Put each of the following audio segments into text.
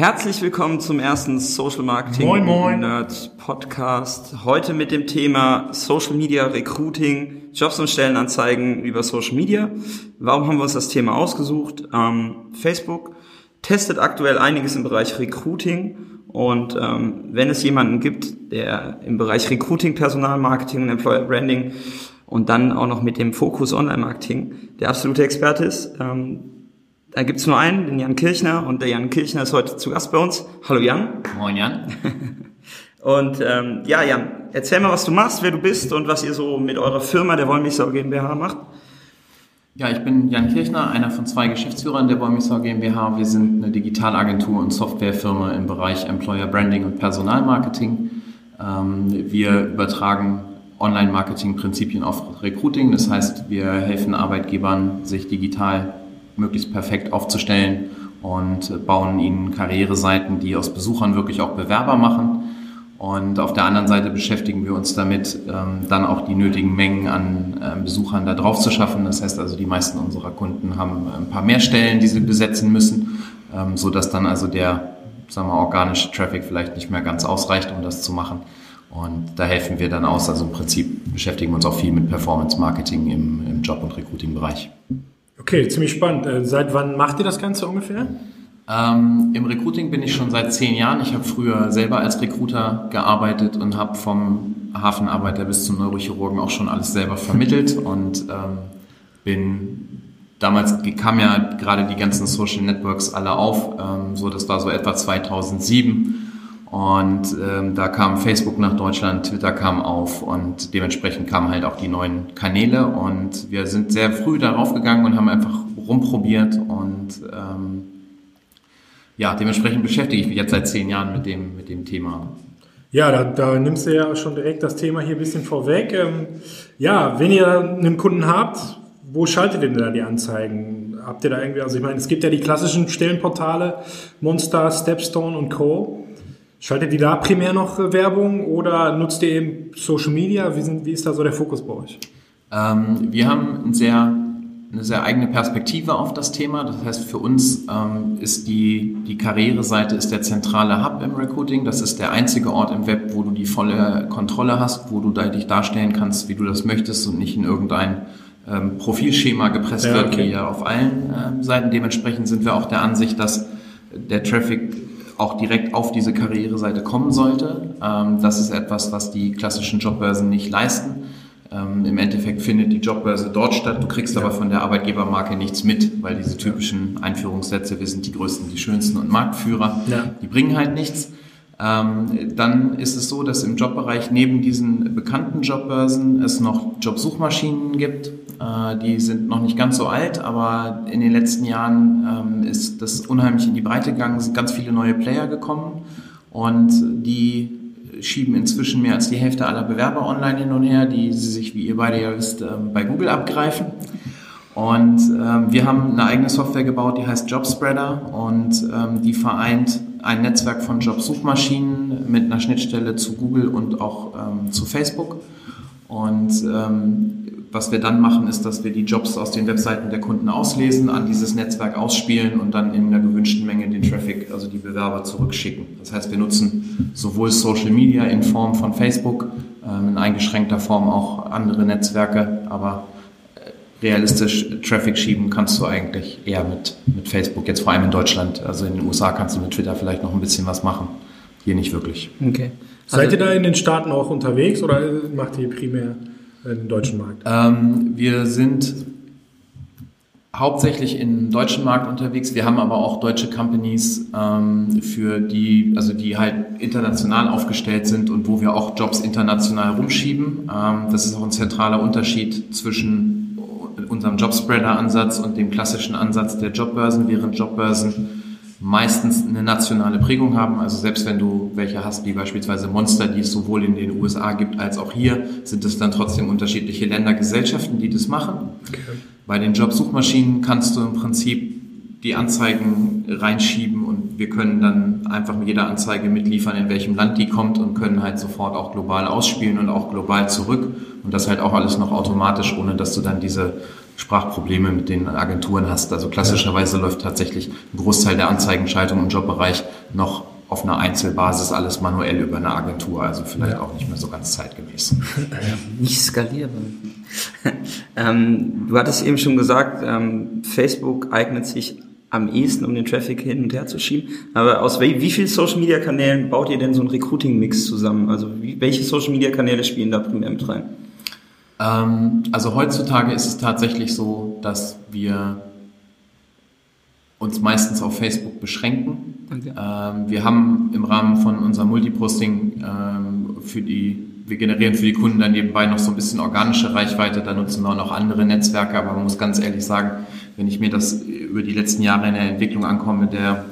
Herzlich willkommen zum ersten Social Marketing Moin, moin. Nerd Podcast. Heute mit dem Thema Social Media Recruiting, Jobs und Stellenanzeigen über Social Media. Warum haben wir uns das Thema ausgesucht? Ähm, Facebook testet aktuell einiges im Bereich Recruiting und ähm, wenn es jemanden gibt, der im Bereich Recruiting, Personalmarketing und Employer Branding und dann auch noch mit dem Fokus Online-Marketing der absolute Experte ist, ähm, da gibt's nur einen, den Jan Kirchner und der Jan Kirchner ist heute zu Gast bei uns. Hallo Jan. Moin Jan. Und ähm, ja, Jan, erzähl mal, was du machst, wer du bist und was ihr so mit eurer Firma, der Wollmilchsau GmbH, macht. Ja, ich bin Jan Kirchner, einer von zwei Geschäftsführern der Wollmilchsau GmbH. Wir sind eine Digitalagentur und Softwarefirma im Bereich Employer Branding und Personalmarketing. Ähm, wir übertragen Online-Marketing-Prinzipien auf Recruiting. Das heißt, wir helfen Arbeitgebern, sich digital möglichst perfekt aufzustellen und bauen ihnen Karriereseiten, die aus Besuchern wirklich auch Bewerber machen. Und auf der anderen Seite beschäftigen wir uns damit, ähm, dann auch die nötigen Mengen an äh, Besuchern da drauf zu schaffen. Das heißt also, die meisten unserer Kunden haben ein paar mehr Stellen, die sie besetzen müssen, ähm, so dass dann also der, sagen wir, organische Traffic vielleicht nicht mehr ganz ausreicht, um das zu machen. Und da helfen wir dann aus. Also im Prinzip beschäftigen wir uns auch viel mit Performance Marketing im, im Job- und Recruiting-Bereich. Okay, ziemlich spannend. Äh, Seit wann macht ihr das Ganze ungefähr? Ähm, Im Recruiting bin ich schon seit zehn Jahren. Ich habe früher selber als Recruiter gearbeitet und habe vom Hafenarbeiter bis zum Neurochirurgen auch schon alles selber vermittelt und ähm, bin damals kamen ja gerade die ganzen Social Networks alle auf, ähm, so das war so etwa 2007 und ähm, da kam Facebook nach Deutschland, Twitter kam auf und dementsprechend kamen halt auch die neuen Kanäle und wir sind sehr früh darauf gegangen und haben einfach rumprobiert und ähm, ja, dementsprechend beschäftige ich mich jetzt seit zehn Jahren mit dem, mit dem Thema. Ja, da, da nimmst du ja schon direkt das Thema hier ein bisschen vorweg. Ähm, ja, wenn ihr einen Kunden habt, wo schaltet ihr denn da die Anzeigen? Habt ihr da irgendwie, also ich meine, es gibt ja die klassischen Stellenportale, Monster, Stepstone und Co. Schaltet ihr da primär noch äh, Werbung oder nutzt ihr eben Social Media? Wie, sind, wie ist da so der Fokus bei euch? Ähm, wir haben ein sehr, eine sehr eigene Perspektive auf das Thema. Das heißt, für uns ähm, ist die, die Karriereseite ist der zentrale Hub im Recruiting. Das ist der einzige Ort im Web, wo du die volle Kontrolle hast, wo du da dich darstellen kannst, wie du das möchtest und nicht in irgendein ähm, Profilschema gepresst Ja, wird, okay. wie ja auf allen ähm, Seiten. Dementsprechend sind wir auch der Ansicht, dass der Traffic auch direkt auf diese Karriereseite kommen sollte. Ähm, das ist etwas, was die klassischen Jobbörsen nicht leisten. Ähm, Im Endeffekt findet die Jobbörse dort statt. Du kriegst aber von der Arbeitgebermarke nichts mit, weil diese typischen Einführungssätze, wir sind die Größten, die Schönsten und Marktführer, Ja. die bringen halt nichts. Ähm, dann ist es so, dass im Jobbereich neben diesen bekannten Jobbörsen es noch Jobsuchmaschinen gibt. Äh, die sind noch nicht ganz so alt, aber in den letzten Jahren ähm, ist das unheimlich in die Breite gegangen, sind ganz viele neue Player gekommen und die schieben inzwischen mehr als die Hälfte aller Bewerber online hin und her, die sie sich, wie ihr beide ja wisst, ähm, bei Google abgreifen. Und ähm, wir haben eine eigene Software gebaut, die heißt Jobspreader und die vereint ein Netzwerk von Jobsuchmaschinen mit einer Schnittstelle zu Google und auch zu Facebook. Und was wir dann machen, ist, dass wir die Jobs aus den Webseiten der Kunden auslesen, an dieses Netzwerk ausspielen und dann in einer gewünschten Menge den Traffic, also die Bewerber zurückschicken. Das heißt, wir nutzen sowohl Social Media in Form von Facebook, ähm, in eingeschränkter Form auch andere Netzwerke, aber äh, realistisch Traffic schieben kannst du eigentlich eher mit, mit Facebook, jetzt vor allem in Deutschland. Also in den USA kannst du mit Twitter vielleicht noch ein bisschen was machen. Hier nicht wirklich. Okay. Seid ihr da in den Staaten auch unterwegs oder macht ihr primär den deutschen Markt? Ähm, wir sind hauptsächlich im deutschen Markt unterwegs. Wir haben aber auch deutsche Companies, ähm, für die, also die halt international aufgestellt sind und wo wir auch Jobs international rumschieben. Ähm, das ist auch ein zentraler Unterschied zwischen unserem Jobspreader-Ansatz und dem klassischen Ansatz der Jobbörsen, während Jobbörsen meistens eine nationale Prägung haben. Also selbst wenn du welche hast, wie beispielsweise Monster, die es sowohl in den USA gibt als auch hier, sind es dann trotzdem unterschiedliche Ländergesellschaften, die das machen. Okay. Bei den Jobsuchmaschinen kannst du im Prinzip die Anzeigen reinschieben und wir können dann einfach mit jeder Anzeige mitliefern, in welchem Land die kommt und können halt sofort auch global ausspielen und auch global zurück. Und das halt auch alles noch automatisch, ohne dass du dann diese Sprachprobleme mit den Agenturen hast. Also klassischerweise ja. läuft tatsächlich ein Großteil der Anzeigenschaltung im Jobbereich noch auf einer Einzelbasis alles manuell über eine Agentur, also vielleicht ja. auch nicht mehr so ganz zeitgemäß. nicht skalierbar. ähm, du hattest eben schon gesagt, ähm, Facebook eignet sich am ehesten, um den Traffic hin und her zu schieben. Aber aus wie, wie vielen Social Media Kanälen baut ihr denn so einen Recruiting-Mix zusammen? Also wie, welche Social Media Kanäle spielen da primär mit rein? Ähm, also heutzutage ist es tatsächlich so, dass wir uns meistens auf Facebook beschränken. Okay. Ähm, wir haben im Rahmen von unserem Multiposting ähm, für die, wir generieren für die Kunden dann nebenbei noch so ein bisschen organische Reichweite, da nutzen wir auch noch andere Netzwerke, aber man muss ganz ehrlich sagen, wenn ich mir das über die letzten Jahre in der Entwicklung ankomme, der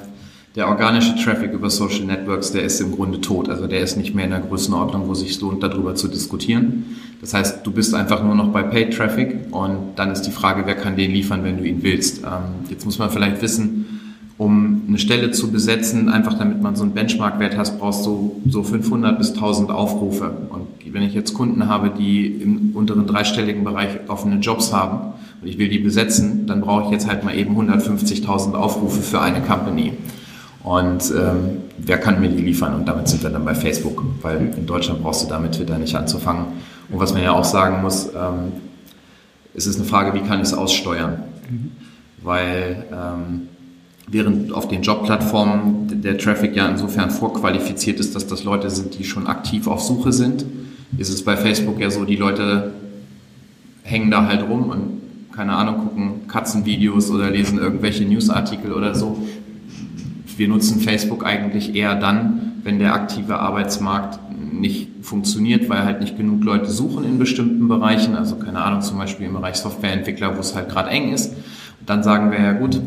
der organische Traffic über Social Networks, der ist im Grunde tot. Also der ist nicht mehr in der Größenordnung, wo sich lohnt, darüber zu diskutieren. Das heißt, du bist einfach nur noch bei Paid Traffic und dann ist die Frage, wer kann den liefern, wenn du ihn willst. Ähm, jetzt muss man vielleicht wissen, um eine Stelle zu besetzen, einfach damit man so einen Benchmark-Wert hast, brauchst du so 500 bis 1000 Aufrufe. Und wenn ich jetzt Kunden habe, die im unteren dreistelligen Bereich offene Jobs haben und ich will die besetzen, dann brauche ich jetzt halt mal eben 150.000 Aufrufe für eine Company. Und ähm, wer kann mir die liefern? Und damit sind wir dann bei Facebook, weil in Deutschland brauchst du damit Twitter nicht anzufangen. Und was man ja auch sagen muss, ähm, es ist eine Frage, wie kann ich es aussteuern? Mhm. Weil ähm, während auf den Jobplattformen der Traffic ja insofern vorqualifiziert ist, dass das Leute sind, die schon aktiv auf Suche sind, ist es bei Facebook ja so, die Leute hängen da halt rum und keine Ahnung, gucken Katzenvideos oder lesen irgendwelche Newsartikel oder so wir nutzen Facebook eigentlich eher dann, wenn der aktive Arbeitsmarkt nicht funktioniert, weil halt nicht genug Leute suchen in bestimmten Bereichen, also keine Ahnung, zum Beispiel im Bereich Softwareentwickler, wo es halt gerade eng ist. Und dann sagen wir ja gut,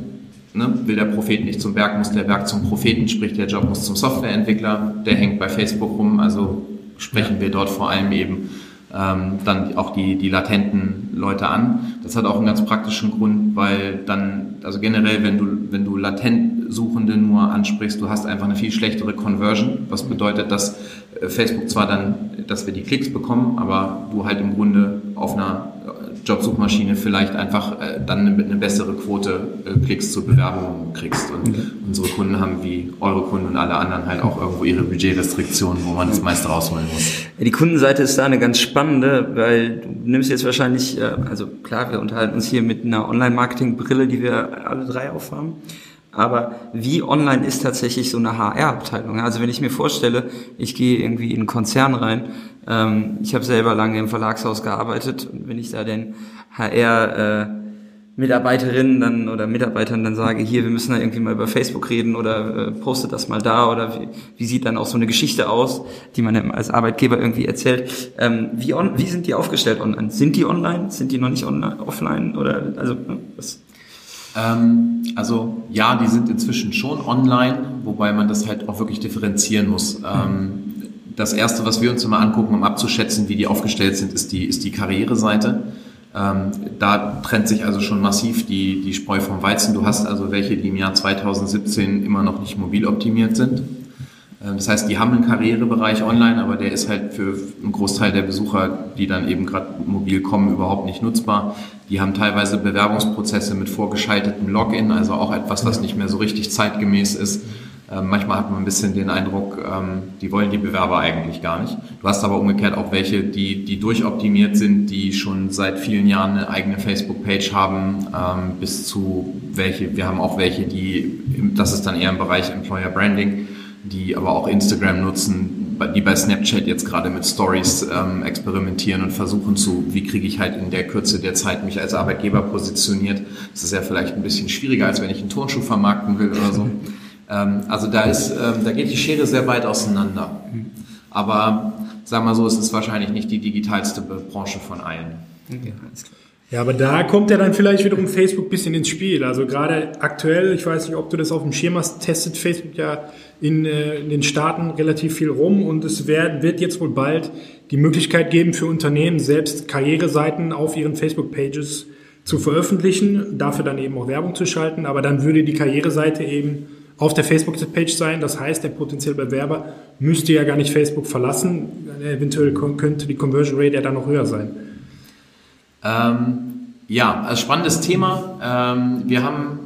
ne, will der Prophet nicht zum Berg, muss der Berg zum Propheten, sprich der Job muss zum Softwareentwickler, der hängt bei Facebook rum, also sprechen wir dort vor allem eben ähm, dann auch die, die latenten Leute an. Das hat auch einen ganz praktischen Grund, weil dann, also generell, wenn du, wenn du latent Suchende nur ansprichst, du hast einfach eine viel schlechtere Conversion, was bedeutet, dass äh, Facebook zwar dann, dass wir die Klicks bekommen, aber du halt im Grunde auf einer Jobsuchmaschine vielleicht einfach äh, dann eine, eine bessere Quote äh, Klicks zur Bewerbung kriegst. Und mhm. unsere Kunden haben wie eure Kunden und alle anderen halt auch irgendwo ihre Budgetrestriktionen, wo man das meiste rausholen muss. Die Kundenseite ist da eine ganz spannende, weil du nimmst jetzt wahrscheinlich, äh, also klar, wir unterhalten uns hier mit einer Online-Marketing-Brille, die wir alle drei aufhaben. Aber wie online ist tatsächlich so eine HR-Abteilung? Also wenn ich mir vorstelle, ich gehe irgendwie in einen Konzern rein, ähm, ich habe selber lange im Verlagshaus gearbeitet und wenn ich da den HR äh, Mitarbeiterinnen dann oder Mitarbeitern dann sage, hier, wir müssen da irgendwie mal über Facebook reden oder äh, postet das mal da oder wie, wie sieht dann auch so eine Geschichte aus, die man als Arbeitgeber irgendwie erzählt. Ähm, wie, on, wie sind die aufgestellt online? Sind die online? Sind die noch nicht online, offline? Oder also ne, was? Ähm, also ja, die sind inzwischen schon online, wobei man das halt auch wirklich differenzieren muss. Ähm, das erste, was wir uns immer angucken, um abzuschätzen, wie die aufgestellt sind, ist die, ist die Karriereseite. Ähm, da trennt sich also schon massiv die, die Spreu vom Weizen. Du hast also welche, die im Jahr 2017 immer noch nicht mobil optimiert sind. Ähm, das heißt, die haben einen Karrierebereich online, aber der ist halt für einen Großteil der Besucher, die dann eben gerade mobil kommen, überhaupt nicht nutzbar. Die haben teilweise Bewerbungsprozesse mit vorgeschaltetem Login, also auch etwas, was nicht mehr so richtig zeitgemäß ist. Ähm, manchmal hat man ein bisschen den Eindruck, ähm, die wollen die Bewerber eigentlich gar nicht. Du hast aber umgekehrt auch welche, die, die durchoptimiert sind, die schon seit vielen Jahren eine eigene Facebook-Page haben, bis zu welche, wir haben auch welche, die, das ist dann eher im Bereich Employer Branding, die aber auch Instagram nutzen, die bei Snapchat jetzt gerade mit Stories ähm, experimentieren und versuchen zu, wie kriege ich halt in der Kürze der Zeit mich als Arbeitgeber positioniert. Das ist ja vielleicht ein bisschen schwieriger, als wenn ich einen Turnschuh vermarkten will oder so. Ähm, also da ist, ähm, da geht die Schere sehr weit auseinander. Aber sagen wir so, es ist wahrscheinlich nicht die digitalste Branche von allen. Okay, ja, aber da kommt ja dann vielleicht wiederum Facebook ein bisschen ins Spiel. Also gerade aktuell, ich weiß nicht, ob du das auf dem Schirm hast, testet Facebook ja in, äh, in den Staaten relativ viel rum und es wird, wird jetzt wohl bald die Möglichkeit geben für Unternehmen, selbst Karriereseiten auf ihren Facebook-Pages zu veröffentlichen, dafür dann eben auch Werbung zu schalten, aber dann würde die Karriereseite eben auf der Facebook-Page sein. Das heißt, der potenzielle Bewerber müsste ja gar nicht Facebook verlassen. Eventuell könnte die Conversion Rate ja dann noch höher sein. Ähm, Ja, also spannendes Thema. Ähm, wir haben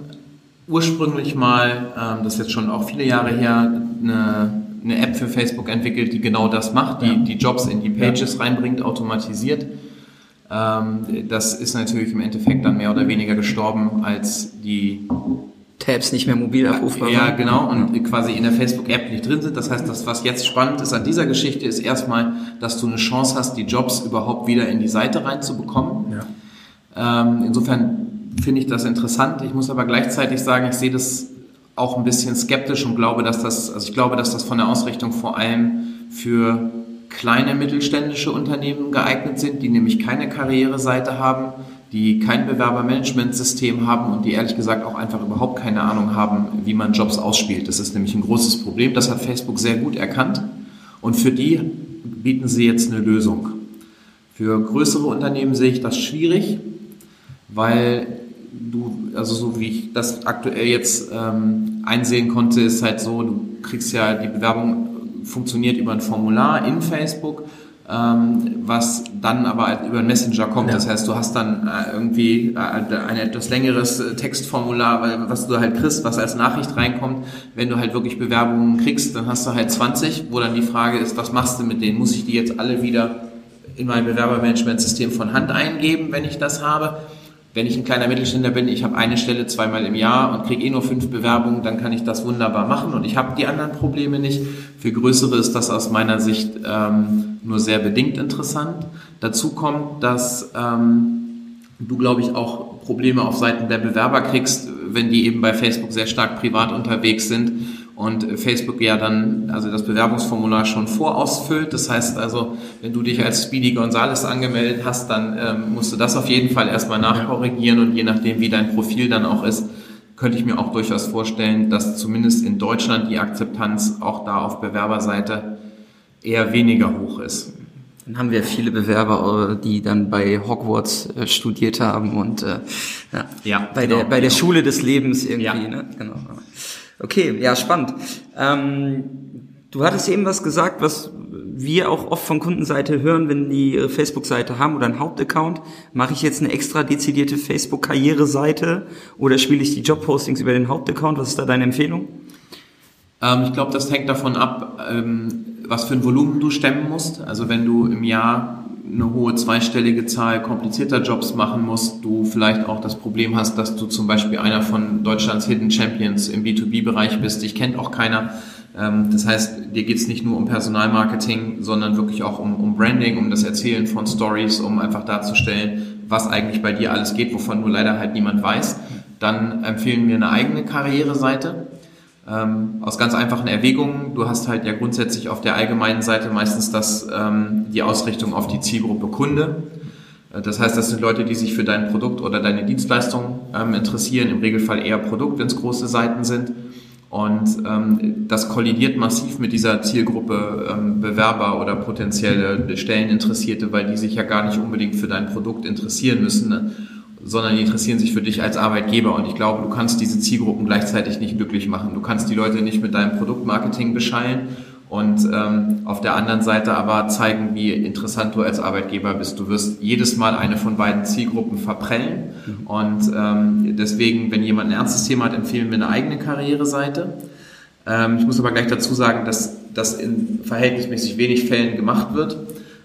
ursprünglich mal, ähm, das ist jetzt schon auch viele Jahre her, eine, eine App für Facebook entwickelt, die genau das macht, die, ja. die Jobs in die Pages ja. reinbringt, automatisiert. Ähm, das ist natürlich im Endeffekt dann mehr oder weniger gestorben, als die Tabs nicht mehr mobil abrufbar Ja, genau, und quasi in der Facebook-App nicht drin sind. Das heißt, das, was jetzt spannend ist an dieser Geschichte, ist erstmal, dass du eine Chance hast, die Jobs überhaupt wieder in die Seite reinzubekommen. Ja. Ähm, insofern finde ich das interessant. Ich muss aber gleichzeitig sagen, ich sehe das auch ein bisschen skeptisch und glaube, dass das, also ich glaube, dass das von der Ausrichtung vor allem für kleine mittelständische Unternehmen geeignet sind, die nämlich keine Karriereseite haben, die kein Bewerbermanagementsystem haben und die ehrlich gesagt auch einfach überhaupt keine Ahnung haben, wie man Jobs ausspielt. Das ist nämlich ein großes Problem. Das hat Facebook sehr gut erkannt und für die bieten sie jetzt eine Lösung. Für größere Unternehmen sehe ich das schwierig, weil du, also so wie ich das aktuell jetzt ähm, einsehen konnte, ist halt so, du kriegst ja die Bewerbung funktioniert über ein Formular in Facebook, was dann aber halt über einen Messenger kommt. Ja. Das heißt, du hast dann äh, irgendwie äh, ein etwas längeres äh, Textformular, was du halt kriegst, was als Nachricht reinkommt. Wenn du halt wirklich Bewerbungen kriegst, dann hast du halt 20, wo dann die Frage ist, was machst du mit denen? Muss ich die jetzt alle wieder in mein Bewerbermanagementsystem von Hand eingeben, wenn ich das habe? Wenn ich ein kleiner Mittelständler bin, ich habe eine Stelle zweimal im Jahr und kriege eh nur fünf Bewerbungen, dann kann ich das wunderbar machen und ich habe die anderen Probleme nicht. Für größere ist das aus meiner Sicht ähm, nur sehr bedingt interessant. Dazu kommt, dass ähm, du, glaube ich, auch Probleme auf Seiten der Bewerber kriegst, wenn die eben bei Facebook sehr stark privat unterwegs sind und Facebook ja dann also das Bewerbungsformular schon vorausfüllt. Das heißt also, wenn du dich als Speedy Gonzales angemeldet hast, dann ähm, musst du das auf jeden Fall erstmal nachkorrigieren und je nachdem, wie dein Profil dann auch ist, könnte ich mir auch durchaus vorstellen, dass zumindest in Deutschland die Akzeptanz auch da auf Bewerberseite eher weniger hoch ist. Dann haben wir viele Bewerber, äh, die dann bei Hogwarts äh, studiert haben und äh, ja, ja, bei genau, der bei der genau. Schule des Lebens irgendwie. Ja. Ne? Genau. Okay, ja, spannend. Ähm, du hattest eben was gesagt, was wir auch oft von Kundenseite hören, wenn die ihre Facebook-Seite haben oder einen Hauptaccount. Mache ich jetzt eine extra dezidierte Facebook-Karriere-Seite oder spiele ich die Job-Postings über den Hauptaccount? Was ist da deine Empfehlung? Ähm, ich glaube, das hängt davon ab, ähm, was für ein Volumen du stemmen musst. Also wenn du im Jahr eine hohe zweistellige Zahl komplizierter Jobs machen musst, du vielleicht auch das Problem hast, dass du zum Beispiel einer von Deutschlands Hidden Champions im B2B-Bereich bist, dich kennt auch keiner. Ähm, das heißt, dir geht es nicht nur um Personalmarketing, sondern wirklich auch um, um Branding, um das Erzählen von Stories, um einfach darzustellen, was eigentlich bei dir alles geht, wovon nur leider halt niemand weiß. Dann empfehlen wir eine eigene Karriereseite ähm, aus ganz einfachen Erwägungen. Du hast halt ja grundsätzlich auf der allgemeinen Seite meistens das, ähm, die Ausrichtung auf die Zielgruppe Kunde. Äh, das heißt, das sind Leute, die sich für dein Produkt oder deine Dienstleistung ähm, interessieren, im Regelfall eher Produkt, wenn es große Seiten sind. Und ähm, das kollidiert massiv mit dieser Zielgruppe ähm, Bewerber oder potenzielle Stelleninteressierte, weil die sich ja gar nicht unbedingt für dein Produkt interessieren müssen. Ne? Sondern die interessieren sich für dich als Arbeitgeber. Und ich glaube, du kannst diese Zielgruppen gleichzeitig nicht glücklich machen. Du kannst die Leute nicht mit deinem Produktmarketing beschallen und ähm, auf der anderen Seite aber zeigen, wie interessant du als Arbeitgeber bist. Du wirst jedes Mal eine von beiden Zielgruppen verprellen. Mhm. Und ähm, deswegen, wenn jemand ein ernstes Thema hat, empfehlen wir eine eigene Karriereseite. Ähm, ich muss aber gleich dazu sagen, dass das in verhältnismäßig wenig Fällen gemacht wird,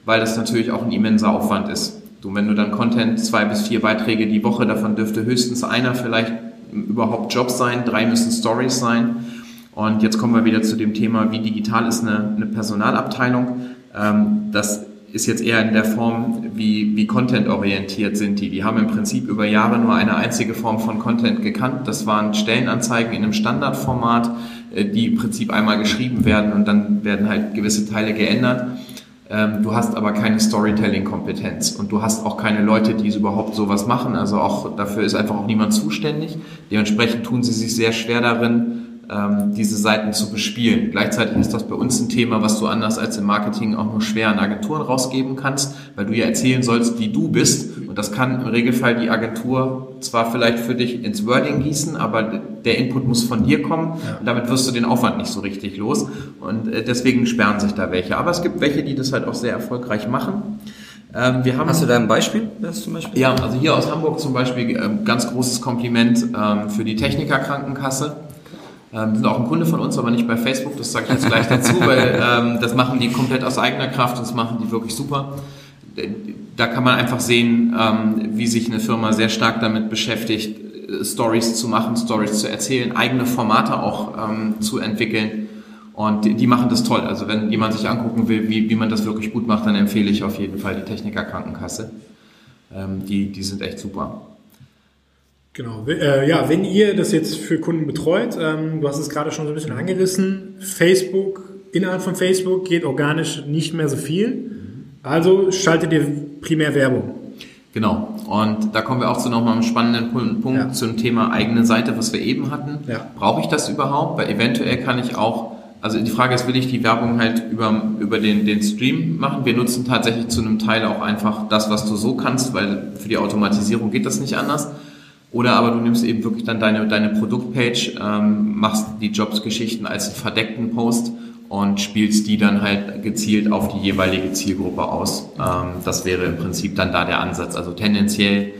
weil das natürlich auch ein immenser Aufwand ist. Du, wenn du dann Content, zwei bis vier Beiträge die Woche, davon dürfte höchstens einer vielleicht überhaupt Jobs sein, drei müssen Stories sein. Und jetzt kommen wir wieder zu dem Thema, wie digital ist eine, eine Personalabteilung. Ähm, das ist jetzt eher in der Form, wie, wie Content-orientiert sind die. Die haben im Prinzip über Jahre nur eine einzige Form von Content gekannt. Das waren Stellenanzeigen in einem Standardformat, äh, die im Prinzip einmal geschrieben werden und dann werden halt gewisse Teile geändert. Ähm, du hast aber keine Storytelling-Kompetenz und du hast auch keine Leute, die überhaupt sowas machen. Also auch dafür ist einfach auch niemand zuständig. Dementsprechend tun sie sich sehr schwer darin, ähm, diese Seiten zu bespielen. Gleichzeitig ist das bei uns ein Thema, was du anders als im Marketing auch nur schwer an Agenturen rausgeben kannst, weil du ja erzählen sollst, wie du bist. Und das kann im Regelfall die Agentur zwar vielleicht für dich ins Wording gießen, aber der Input muss von dir kommen. Ja. Und damit wirst du den Aufwand nicht so richtig los. Und äh, deswegen sperren sich da welche. Aber es gibt welche, die das halt auch sehr erfolgreich machen. Ähm, wir haben, Hast du da ein Beispiel? Das zum Beispiel? Ja, also hier aus Hamburg zum Beispiel äh, ganz großes Kompliment ähm, für die Techniker Krankenkasse. Ähm, sind auch ein Kunde von uns, aber nicht bei Facebook, das sage ich jetzt gleich dazu, weil ähm, das machen die komplett aus eigener Kraft und das machen die wirklich super. Da kann man einfach sehen, ähm, wie sich eine Firma sehr stark damit beschäftigt, äh, Stories zu machen, Stories zu erzählen, eigene Formate auch ähm, zu entwickeln. Und die, die, machen das toll. Also wenn jemand sich angucken will, wie, wie man das wirklich gut macht, dann empfehle ich auf jeden Fall die Techniker Krankenkasse. Ähm, die, die sind echt super. Genau. Äh, ja, wenn ihr das jetzt für Kunden betreut, ähm, du hast es gerade schon so ein bisschen angerissen, Facebook, innerhalb von Facebook geht organisch nicht mehr so viel. Also schaltet ihr primär Werbung. Genau. Und da kommen wir auch zu nochmal einem spannenden Punkt ja. zum Thema eigene Seite, was wir eben hatten. Ja. Brauche ich das überhaupt? Weil eventuell kann ich auch also die Frage ist, will ich die Werbung halt über, über den, den Stream machen? Wir nutzen tatsächlich zu einem Teil auch einfach das, was du so kannst, weil für die Automatisierung geht das nicht anders. Oder aber du nimmst eben wirklich dann deine, deine Produktpage, ähm, machst die Jobs-Geschichten als verdeckten Post und spielst die dann halt gezielt auf die jeweilige Zielgruppe aus. Ähm, das wäre im Prinzip dann da der Ansatz. Also tendenziell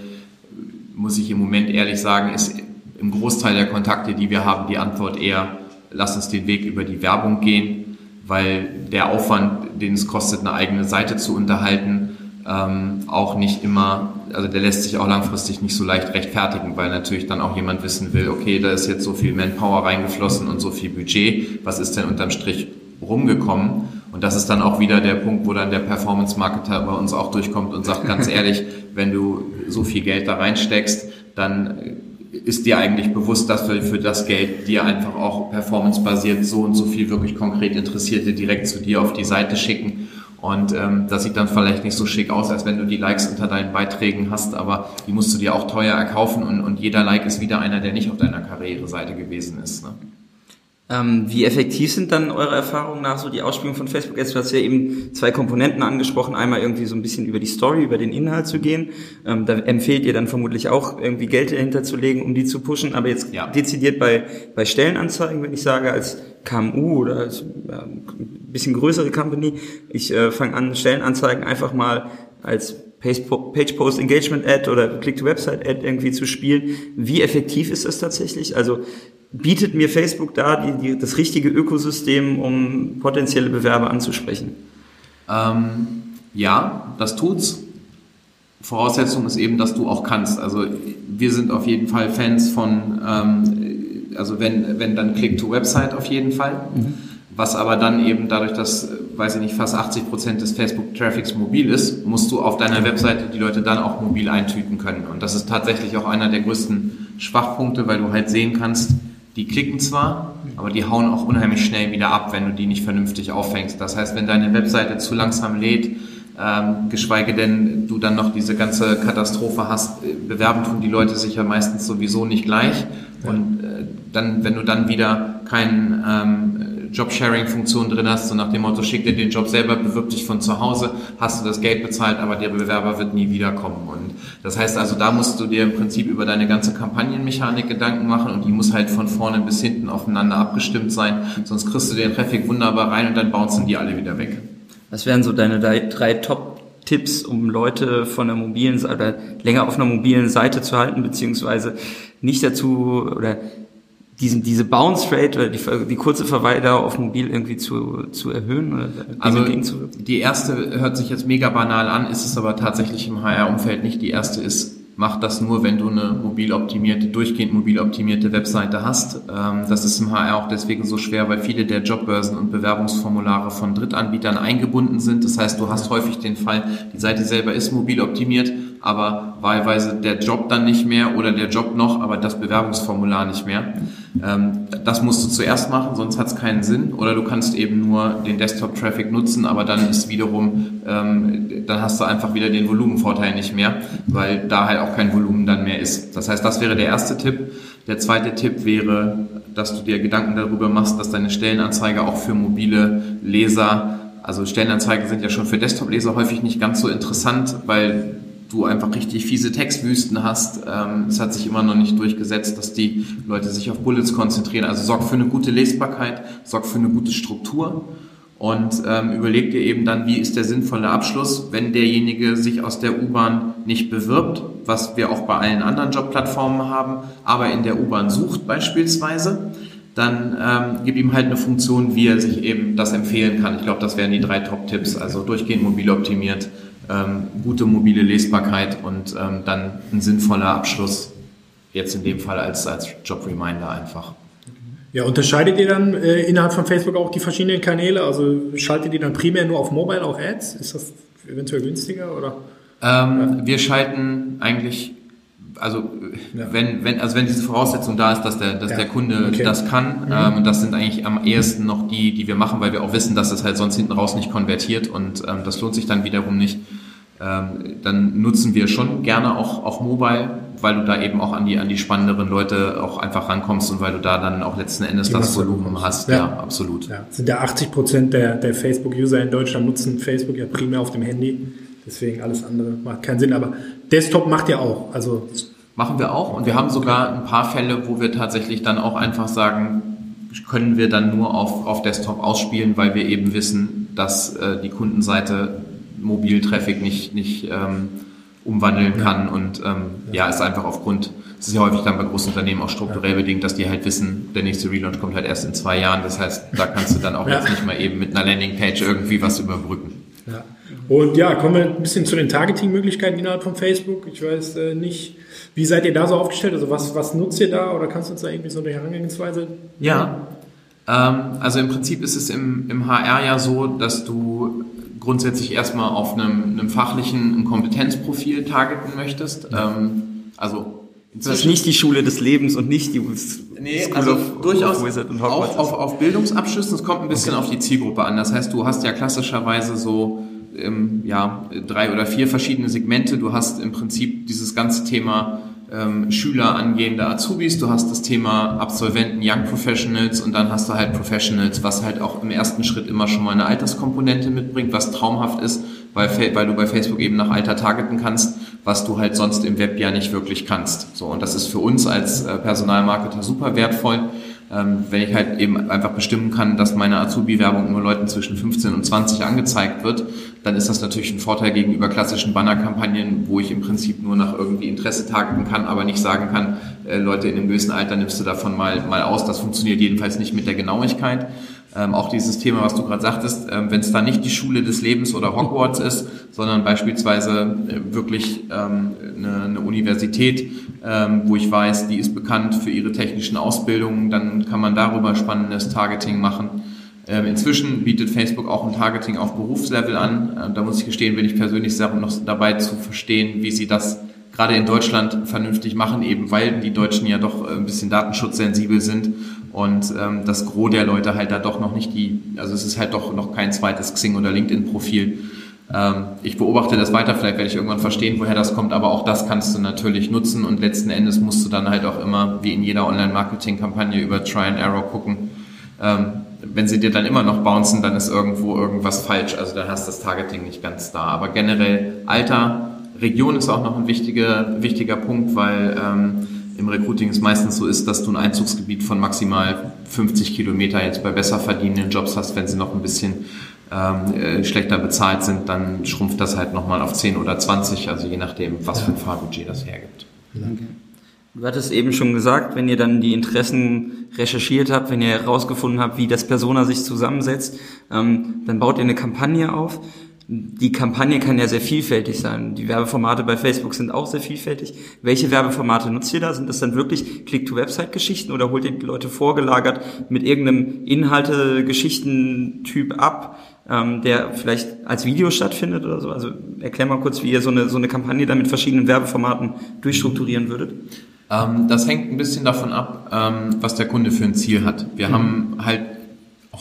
muss ich im Moment ehrlich sagen, ist im Großteil der Kontakte, die wir haben, die Antwort eher, lass uns den Weg über die Werbung gehen, weil der Aufwand, den es kostet, eine eigene Seite zu unterhalten, ähm, auch nicht immer, also der lässt sich auch langfristig nicht so leicht rechtfertigen, weil natürlich dann auch jemand wissen will, okay, da ist jetzt so viel Manpower reingeflossen und so viel Budget, was ist denn unterm Strich rumgekommen? Und das ist dann auch wieder der Punkt, wo dann der Performance-Marketer bei uns auch durchkommt und sagt, ganz ehrlich, wenn du so viel Geld da reinsteckst, dann ist dir eigentlich bewusst, dass wir für das Geld dir einfach auch performancebasiert so und so viel wirklich konkret Interessierte direkt zu dir auf die Seite schicken. Und ähm, das sieht dann vielleicht nicht so schick aus, als wenn du die Likes unter deinen Beiträgen hast, aber die musst du dir auch teuer erkaufen und, und jeder Like ist wieder einer, der nicht auf deiner Karriereseite gewesen ist. Ne? Ähm, wie effektiv sind dann eure Erfahrungen nach so die Ausspielung von Facebook Ads? Du hast ja eben zwei Komponenten angesprochen. Einmal irgendwie so ein bisschen über die Story, über den Inhalt zu gehen. Ähm, da empfehlt ihr dann vermutlich auch irgendwie Geld dahinter zu legen, um die zu pushen. Aber jetzt ja. dezidiert bei, bei Stellenanzeigen, wenn ich sage, als KMU oder als äh, ein bisschen größere Company, ich äh, fange an, Stellenanzeigen einfach mal als Page Post Engagement Ad oder Click to Website Ad irgendwie zu spielen. Wie effektiv ist das tatsächlich? Also bietet mir Facebook da die, die, das richtige Ökosystem, um potenzielle Bewerber anzusprechen? Ähm, ja, das tut's. Voraussetzung ist eben, dass du auch kannst. Also wir sind auf jeden Fall Fans von, ähm, also wenn, wenn dann Click to Website auf jeden Fall. Mhm. Was aber dann eben dadurch, dass, weiß ich nicht, fast 80 Prozent des Facebook-Traffics mobil ist, musst du auf deiner Webseite die Leute dann auch mobil eintüten können. Und das ist tatsächlich auch einer der größten Schwachpunkte, weil du halt sehen kannst, die klicken zwar, aber die hauen auch unheimlich schnell wieder ab, wenn du die nicht vernünftig auffängst. Das heißt, wenn deine Webseite zu langsam lädt, ähm, geschweige denn du dann noch diese ganze Katastrophe hast, äh, bewerben tun die Leute sich ja meistens sowieso nicht gleich. Und äh, dann, wenn du dann wieder keinen ähm, Job-Sharing-Funktion drin hast, so nach dem Motto, schick dir den Job selber, bewirb dich von zu Hause, hast du das Geld bezahlt, aber der Bewerber wird nie wiederkommen. Und das heißt also, da musst du dir im Prinzip über deine ganze Kampagnenmechanik Gedanken machen und die muss halt von vorne bis hinten aufeinander abgestimmt sein, sonst kriegst du den Traffic wunderbar rein und dann bouncen die alle wieder weg. Was wären so deine drei Top-Tipps, um Leute von der mobilen Seite, länger auf einer mobilen Seite zu halten, beziehungsweise nicht dazu oder diesen, diese Bounce Rate oder die, die kurze Verweildauer auf mobil irgendwie zu, zu erhöhen oder also die erste hört sich jetzt mega banal an, ist es aber tatsächlich im HR-Umfeld nicht. Die erste ist, mach das nur, wenn du eine mobil optimierte, durchgehend mobil optimierte Webseite hast. Ähm, das ist im HR auch deswegen so schwer, weil viele der Jobbörsen und Bewerbungsformulare von Drittanbietern eingebunden sind. Das heißt, du hast häufig den Fall, die Seite selber ist mobil optimiert, aber wahlweise der Job dann nicht mehr oder der Job noch, aber das Bewerbungsformular nicht mehr. Ähm, das musst du zuerst machen, sonst hat es keinen Sinn. Oder du kannst eben nur den Desktop-Traffic nutzen, aber dann ist wiederum, ähm, dann hast du einfach wieder den Volumenvorteil nicht mehr, weil da halt auch kein Volumen dann mehr ist. Das heißt, das wäre der erste Tipp. Der zweite Tipp wäre, dass du dir Gedanken darüber machst, dass deine Stellenanzeige auch für mobile Leser also Stellenanzeigen sind ja schon für Desktop-Leser häufig nicht ganz so interessant, weil du einfach richtig fiese Textwüsten hast. Ähm, es hat sich immer noch nicht durchgesetzt, dass die Leute sich auf Bullets konzentrieren. Also sorg für eine gute Lesbarkeit, sorg für eine gute Struktur und ähm, überleg dir eben dann, wie ist der sinnvolle Abschluss, wenn derjenige sich aus der U-Bahn nicht bewirbt, was wir auch bei allen anderen Jobplattformen haben, aber in der U-Bahn sucht beispielsweise, dann ähm, gib ihm halt eine Funktion, wie er sich eben das empfehlen kann. Ich glaube, das wären die drei Top-Tipps, also durchgehend mobil optimiert, ähm, gute mobile Lesbarkeit und ähm, dann ein sinnvoller Abschluss, jetzt in dem Fall als, als Job-Reminder einfach. Ja, unterscheidet ihr dann äh, innerhalb von Facebook auch die verschiedenen Kanäle? Also schaltet ihr dann primär nur auf Mobile auch Ads? Ist das eventuell günstiger oder? Ähm. Wir schalten eigentlich, also ja. wenn, wenn, also wenn diese Voraussetzung da ist, dass der, dass ja. der Kunde okay. das kann, mhm. ähm, und das sind eigentlich am ehesten noch die, die wir machen, weil wir auch wissen, dass es halt sonst hinten raus nicht konvertiert und ähm, das lohnt sich dann wiederum nicht. Ähm, dann nutzen wir schon gerne auch, auch Mobile, weil du da eben auch an die, an die spannenderen Leute auch einfach rankommst und weil du da dann auch letzten Endes die das Volumen hast. Ja, ja absolut. Ja. Sind ja 80 Prozent der, der Facebook-User in Deutschland nutzen Facebook ja primär auf dem Handy. Deswegen alles andere macht keinen Sinn. Aber Desktop macht ja auch. Also Machen wir auch. Und wir haben sogar ein paar Fälle, wo wir tatsächlich dann auch einfach sagen, können wir dann nur auf, auf Desktop ausspielen, weil wir eben wissen, dass äh, die Kundenseite Mobiltraffic nicht, nicht ähm, umwandeln kann. Und ähm, ja. ist einfach aufgrund, es ist ja häufig dann bei großen Unternehmen auch strukturell bedingt, dass die halt wissen, der nächste Relaunch kommt halt erst in zwei Jahren. Das heißt, da kannst du dann auch jetzt nicht mal eben mit einer Landingpage irgendwie was überbrücken. Ja. Und ja, kommen wir ein bisschen zu den Targeting-Möglichkeiten innerhalb von Facebook. Ich weiß äh, nicht, wie seid ihr da so aufgestellt? Also was, was nutzt ihr da oder kannst du uns da irgendwie so eine Herangehensweise? Ja, ähm, also im Prinzip ist es im, im HR ja so, dass du grundsätzlich erstmal auf einem, einem fachlichen Kompetenzprofil targeten möchtest. Ähm, also das ist nicht die Schule des Lebens und nicht die nee, School also of, durchaus of auch auf, auf Bildungsabschlüssen. Es kommt ein bisschen okay. auf die Zielgruppe an. Das heißt, du hast ja klassischerweise so ähm, ja, drei oder vier verschiedene Segmente. Du hast im Prinzip dieses ganze Thema ähm, Schüler, angehende Azubis, du hast das Thema Absolventen, Young Professionals und dann hast du halt Professionals, was halt auch im ersten Schritt immer schon mal eine Alterskomponente mitbringt, was traumhaft ist, weil, weil du bei Facebook eben nach Alter targeten kannst, was du halt sonst im Web ja nicht wirklich kannst. So, und das ist für uns als äh, Personalmarketer super wertvoll, ähm, wenn ich halt eben einfach bestimmen kann, dass meine Azubi-Werbung nur Leuten zwischen 15 und 20 angezeigt wird, dann ist das natürlich ein Vorteil gegenüber klassischen Bannerkampagnen, wo ich im Prinzip nur nach irgendwie Interesse targeten kann, aber nicht sagen kann, äh, Leute in einem gewissen Alter nimmst du davon mal, mal aus. Das funktioniert jedenfalls nicht mit der Genauigkeit. Ähm, auch dieses Thema, was du gerade sagtest, ähm, wenn es da nicht die Schule des Lebens oder Hogwarts ist, sondern beispielsweise äh, wirklich ähm, eine, eine Universität, ähm, wo ich weiß, die ist bekannt für ihre technischen Ausbildungen, dann kann man darüber spannendes Targeting machen. Ähm, inzwischen bietet Facebook auch ein Targeting auf Berufslevel an. Ähm, da muss ich gestehen, bin ich persönlich noch dabei zu verstehen, wie sie das gerade in Deutschland vernünftig machen, eben weil die Deutschen ja doch äh, ein bisschen datenschutzsensibel sind und ähm, das Gros der Leute halt da doch noch nicht die, also es ist halt doch noch kein zweites Xing oder LinkedIn-Profil. Ähm, ich beobachte das weiter, vielleicht werde ich irgendwann verstehen, woher das kommt, aber auch das kannst du natürlich nutzen und letzten Endes musst du dann halt auch immer, wie in jeder Online-Marketing-Kampagne, über Try and Error gucken. Ähm, wenn sie dir dann immer noch bouncen, dann ist irgendwo irgendwas falsch. Also dann hast du das Targeting nicht ganz da. Aber generell Alter, Region ist auch noch ein wichtiger, wichtiger Punkt, weil ähm, im Recruiting es meistens so ist, dass du ein Einzugsgebiet von maximal 50 Kilometer jetzt bei besser verdienenden Jobs hast, wenn sie noch ein bisschen ähm, äh, schlechter bezahlt sind, dann schrumpft das halt nochmal auf 10 oder 20, also je nachdem, was für ein Fahrbudget das hergibt. Okay. Du hattest eben schon gesagt, wenn ihr dann die Interessen recherchiert habt, wenn ihr herausgefunden habt, wie das Persona sich zusammensetzt, ähm, dann baut ihr eine Kampagne auf. Die Kampagne kann ja sehr vielfältig sein. Die Werbeformate bei Facebook sind auch sehr vielfältig. Welche Werbeformate nutzt ihr da? Sind das dann wirklich Click-to-Website-Geschichten oder holt ihr die Leute vorgelagert mit irgendeinem Inhalte-Geschichten-Typ ab, ähm, der vielleicht als Video stattfindet oder so? Also erklär mal kurz, wie ihr so eine, so eine Kampagne dann mit verschiedenen Werbeformaten durchstrukturieren würdet. Ähm, das hängt ein bisschen davon ab, ähm, was der Kunde für ein Ziel hat. Wir mhm. haben halt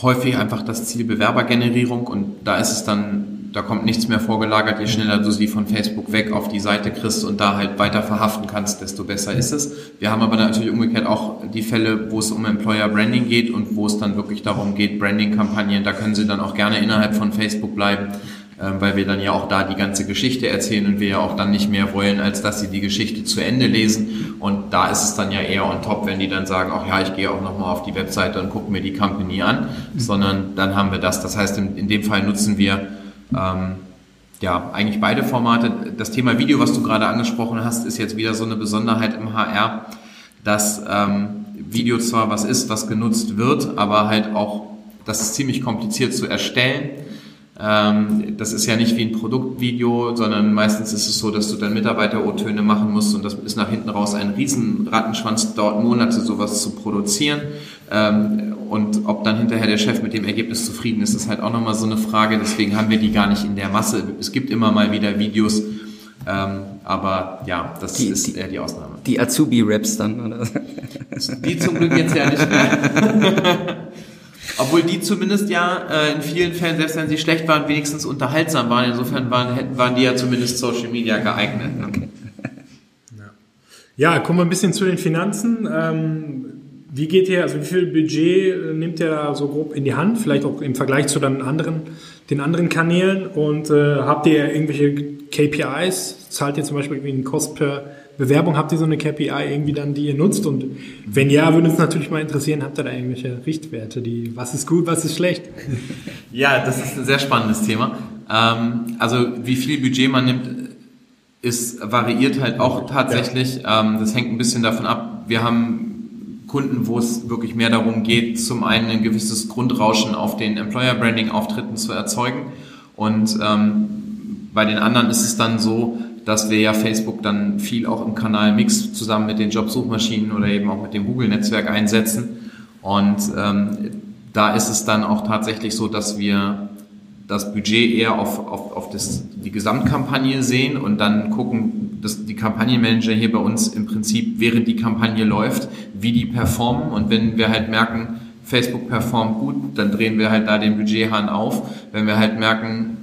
häufig einfach das Ziel Bewerbergenerierung und da ist es dann, da kommt nichts mehr vorgelagert. Je schneller du sie von Facebook weg auf die Seite kriegst und da halt weiter verhaften kannst, desto besser ist es. Wir haben aber natürlich umgekehrt auch die Fälle, wo es um Employer Branding geht und wo es dann wirklich darum geht, Branding-Kampagnen, da können sie dann auch gerne innerhalb von Facebook bleiben ähm, weil wir dann ja auch da die ganze Geschichte erzählen und wir ja auch dann nicht mehr wollen, als dass sie die Geschichte zu Ende lesen. Und da ist es dann ja eher on top, wenn die dann sagen, ach ja, ich gehe auch nochmal auf die Webseite und gucke mir die Company an, sondern dann haben wir das. Das heißt, in dem Fall nutzen wir ähm, ja, eigentlich beide Formate. Das Thema Video, was du gerade angesprochen hast, ist jetzt wieder so eine Besonderheit im HR, dass ähm, Video zwar was ist, was genutzt wird, aber halt auch, das ist ziemlich kompliziert zu erstellen. Ähm, das ist ja nicht wie ein Produktvideo, sondern meistens ist es so, dass du dann Mitarbeiter-O-Töne machen musst und das ist nach hinten raus ein Riesenrattenschwanz, dauert Monate sowas zu produzieren. Ähm, und ob dann hinterher der Chef mit dem Ergebnis zufrieden ist, ist halt auch nochmal so eine Frage. Deswegen haben wir die gar nicht in der Masse. Es gibt immer mal wieder Videos, ähm, aber ja, das die, ist eher die Ausnahme. Die Azubi-Raps dann, oder? Die zum Glück jetzt ja nicht mehr. Obwohl die zumindest ja äh, in vielen Fällen, selbst wenn sie schlecht waren, wenigstens unterhaltsam waren. Insofern waren, hätten, waren die ja zumindest Social Media geeignet. Okay. Ja, kommen wir ein bisschen zu den Finanzen. Ähm, wie geht ihr, also wie viel Budget äh, nimmt ihr da so grob in die Hand? Vielleicht auch im Vergleich zu den anderen, den anderen Kanälen? Und äh, habt ihr irgendwelche KPIs? Zahlt ihr zum Beispiel irgendwie einen Kost per Bewerbung? Habt ihr so eine KPI irgendwie dann, die ihr nutzt? Und wenn ja, würde uns natürlich mal interessieren, habt ihr da irgendwelche Richtwerte, die, was ist gut, was ist schlecht? Ja, das ist ein sehr spannendes Thema. Ähm, also wie viel Budget man nimmt, ist variiert halt auch tatsächlich. Ja. Ähm, das hängt ein bisschen davon ab. Wir haben Kunden, wo es wirklich mehr darum geht, zum einen ein gewisses Grundrauschen auf den Employer Branding Auftritten zu erzeugen und ähm, bei den anderen ist es dann so, dass wir ja Facebook dann viel auch im Kanal Mix zusammen mit den Jobsuchmaschinen oder eben auch mit dem Google-Netzwerk einsetzen. Und ähm, da ist es dann auch tatsächlich so, dass wir das Budget eher auf, auf, auf das, die Gesamtkampagne sehen und dann gucken, dass die Kampagnenmanager hier bei uns im Prinzip, während die Kampagne läuft, wie die performen. Und wenn wir halt merken, Facebook performt gut, dann drehen wir halt da den Budgethahn auf. Wenn wir halt merken,